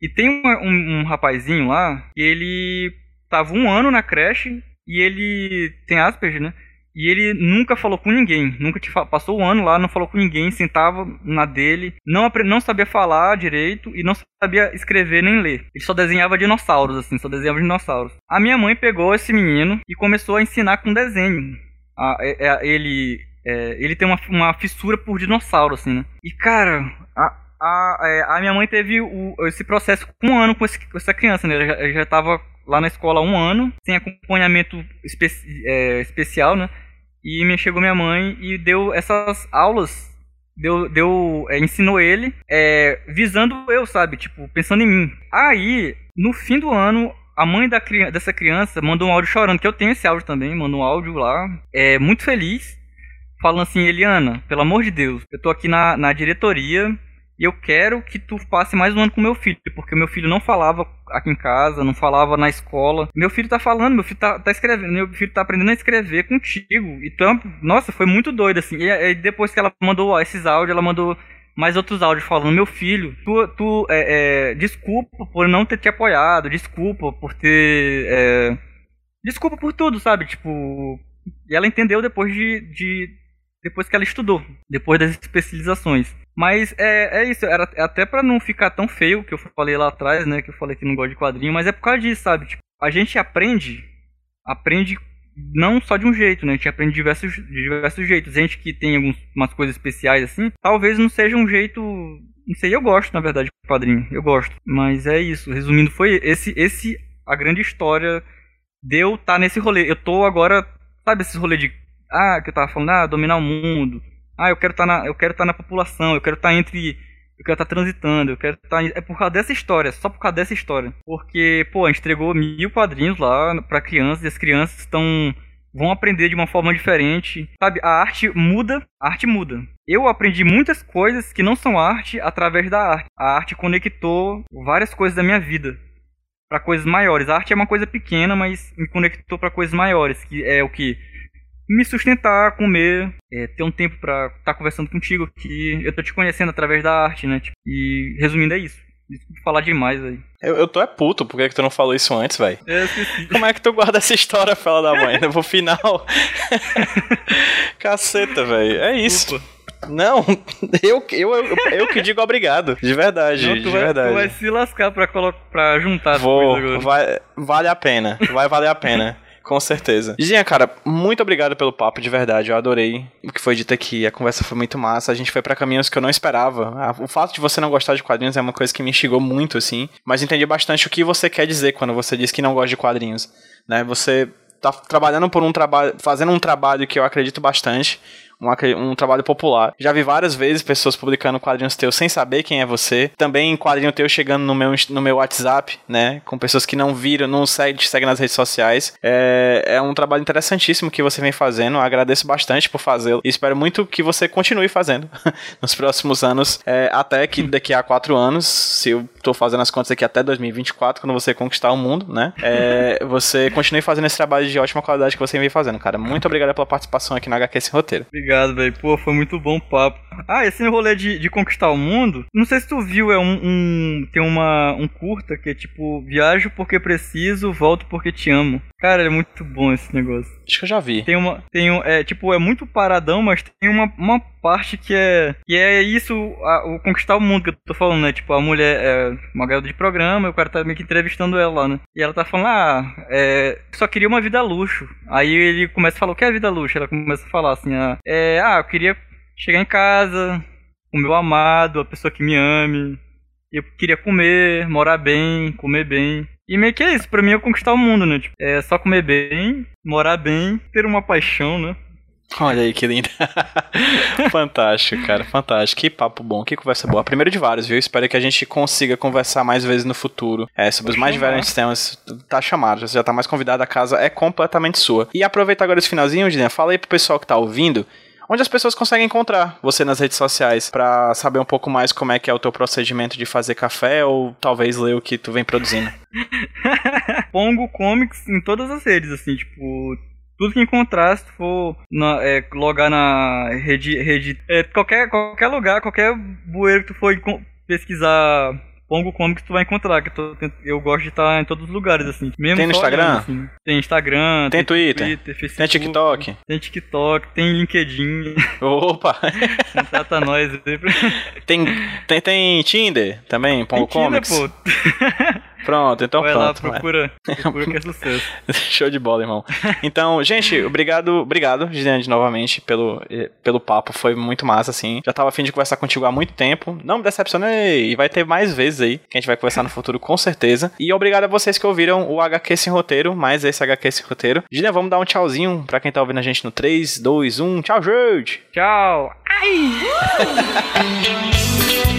E tem um, um rapazinho lá que ele tava um ano na creche e ele tem Asperger, né? E ele nunca falou com ninguém, nunca passou um ano lá, não falou com ninguém, sentava na dele, não, não sabia falar direito e não sabia escrever nem ler. Ele só desenhava dinossauros, assim, só desenhava dinossauros. A minha mãe pegou esse menino e começou a ensinar com desenho. A- é- é- ele, é, ele tem uma, uma fissura por dinossauro, assim, né? E cara, a, a, é, a minha mãe teve o- esse processo com um ano com, esse- com essa criança, né? Ele já, já tava lá na escola um ano, sem acompanhamento espe- é, especial, né? E me chegou minha mãe e deu essas aulas, deu, deu é, ensinou ele, é, visando eu, sabe? Tipo, pensando em mim. Aí, no fim do ano, a mãe da, dessa criança mandou um áudio chorando, que eu tenho esse áudio também, mandou um áudio lá, é, muito feliz, falando assim, Eliana, pelo amor de Deus, eu tô aqui na, na diretoria e eu quero que tu passe mais um ano com meu filho, porque meu filho não falava aqui em casa, não falava na escola. Meu filho tá falando, meu filho tá, tá escrevendo, meu filho tá aprendendo a escrever contigo. Então, nossa, foi muito doido, assim. E aí depois que ela mandou esses áudios, ela mandou mais outros áudios falando, meu filho, tu, tu é, é, desculpa por não ter te apoiado, desculpa por ter. é, desculpa por tudo, sabe? Tipo. E ela entendeu depois de. de depois que ela estudou, depois das especializações. Mas é, é isso, era até pra não ficar tão feio que eu falei lá atrás, né? Que eu falei que não gosto de quadrinho, mas é por causa disso, sabe? Tipo, a gente aprende, aprende não só de um jeito, né? A gente aprende de diversos, de diversos jeitos. Gente que tem algumas coisas especiais assim, talvez não seja um jeito. Não sei, eu gosto, na verdade, de quadrinho. Eu gosto. Mas é isso. Resumindo, foi esse, esse a grande história de eu estar nesse rolê. Eu tô agora, sabe, esse rolê de. Ah, que eu tava falando, ah, dominar o mundo. Ah, eu quero estar na, eu quero estar na população, eu quero estar entre, eu quero estar transitando, eu quero estar, é por causa dessa história, só por causa dessa história. Porque, pô, a gente entregou mil quadrinhos lá pra crianças e as crianças estão vão aprender de uma forma diferente, sabe? A arte muda, a arte muda. Eu aprendi muitas coisas que não são arte através da arte. A arte conectou várias coisas da minha vida para coisas maiores. A arte é uma coisa pequena, mas me conectou para coisas maiores, que é o que me sustentar, comer, é, ter um tempo pra estar conversando contigo que eu tô te conhecendo através da arte, né? Tipo, e resumindo é isso. Falar demais aí. Eu, eu tô é puto, por que, que tu não falou isso antes, velho? Como é que tu guarda essa história, fala da mãe? Pro final. Caceta, velho. É isso. Não, eu, eu, eu, eu que digo obrigado. De verdade, Não, de vai, verdade. tu vai se lascar pra, pra juntar as Vou, coisas agora. vai, vale a pena. Vai valer a pena. Com certeza. Gizinha, cara, muito obrigado pelo papo, de verdade. Eu adorei o que foi dito aqui. A conversa foi muito massa. A gente foi pra caminhos que eu não esperava. O fato de você não gostar de quadrinhos é uma coisa que me instigou muito, assim. Mas entendi bastante o que você quer dizer quando você diz que não gosta de quadrinhos. Né? Você tá trabalhando por um trabalho, fazendo um trabalho que eu acredito bastante. Um, um trabalho popular. Já vi várias vezes pessoas publicando quadrinhos teus sem saber quem é você. Também quadrinho teu chegando no meu, no meu WhatsApp, né? Com pessoas que não viram, não seguem, te seguem nas redes sociais. É, é um trabalho interessantíssimo que você vem fazendo. Agradeço bastante por fazê-lo. E espero muito que você continue fazendo nos próximos anos. é, até que daqui a quatro anos, se eu tô fazendo as contas aqui até 2024, quando você conquistar o mundo, né? É, você continue fazendo esse trabalho de ótima qualidade que você vem fazendo, cara. Muito obrigado pela participação aqui no HQ Sem Roteiro. Obrigado, velho. Pô, foi muito bom o papo. Ah, esse rolê de, de conquistar o mundo, não sei se tu viu, é um, um- tem uma um curta que é tipo viajo porque preciso, volto porque te amo. Cara, é muito bom esse negócio. Acho que eu já vi. Tem uma, tem um, é tipo é muito paradão, mas tem uma, uma parte que é que é isso, a- o conquistar o mundo que eu tô falando, né? Tipo a mulher é uma garota de programa, e o cara tá meio que entrevistando ela lá, né? E ela tá falando, ah, é, só queria uma vida luxo. Aí ele começa a falar, o que é vida luxo? Ela começa a falar assim, ah, é, ah, eu queria chegar em casa, o meu amado, a pessoa que me ame. Eu queria comer, morar bem, comer bem. E meio que é isso, pra mim é conquistar o mundo, né? Tipo, é só comer bem, morar bem, ter uma paixão, né? Olha aí que lindo. fantástico, cara, fantástico. Que papo bom, que conversa boa. Primeiro de vários, viu? Espero que a gente consiga conversar mais vezes no futuro é, sobre os mais chamar. diferentes temas. Tá chamado, você já tá mais convidado, a casa é completamente sua. E aproveita agora esse finalzinho, Dina, fala aí pro pessoal que tá ouvindo onde as pessoas conseguem encontrar você nas redes sociais pra saber um pouco mais como é que é o teu procedimento de fazer café ou talvez ler o que tu vem produzindo. Pongo Comics em todas as redes, assim, tipo. Tudo que encontrar, se tu for na- é, logar na rede. rede é, qualquer, qualquer lugar, qualquer bueiro que tu for pesquisar Pongo Comics, tu vai encontrar. Que eu, tô eu gosto de estar em todos os lugares, assim. Mesmo Tem no Instagram? olhando, assim. Tem Instagram, Tem Twitter? Facebook, Tem TikTok? Tem TikTok, tem LinkedIn. Opa! Contrata nós tem, tem, tem Tinder também, Pongo Tem Tinder, Comics? pô. Pronto, então Vai lá, pronto. vai. procura. Procura que é sucesso. Show de bola, irmão. Então, gente, obrigado, obrigado, Gideande, novamente, pelo, eh, pelo papo. Foi muito massa, assim. Já tava afim de conversar contigo há muito tempo. Não me decepcionei. E vai ter mais vezes aí, que a gente vai conversar no futuro, com certeza. E obrigado a vocês que ouviram o HQ Sem Roteiro, mais esse HQ Sem Roteiro. Gideon, vamos dar um tchauzinho pra quem tá ouvindo a gente no 3, 2, 1. Tchau, gente! Tchau. Vamos,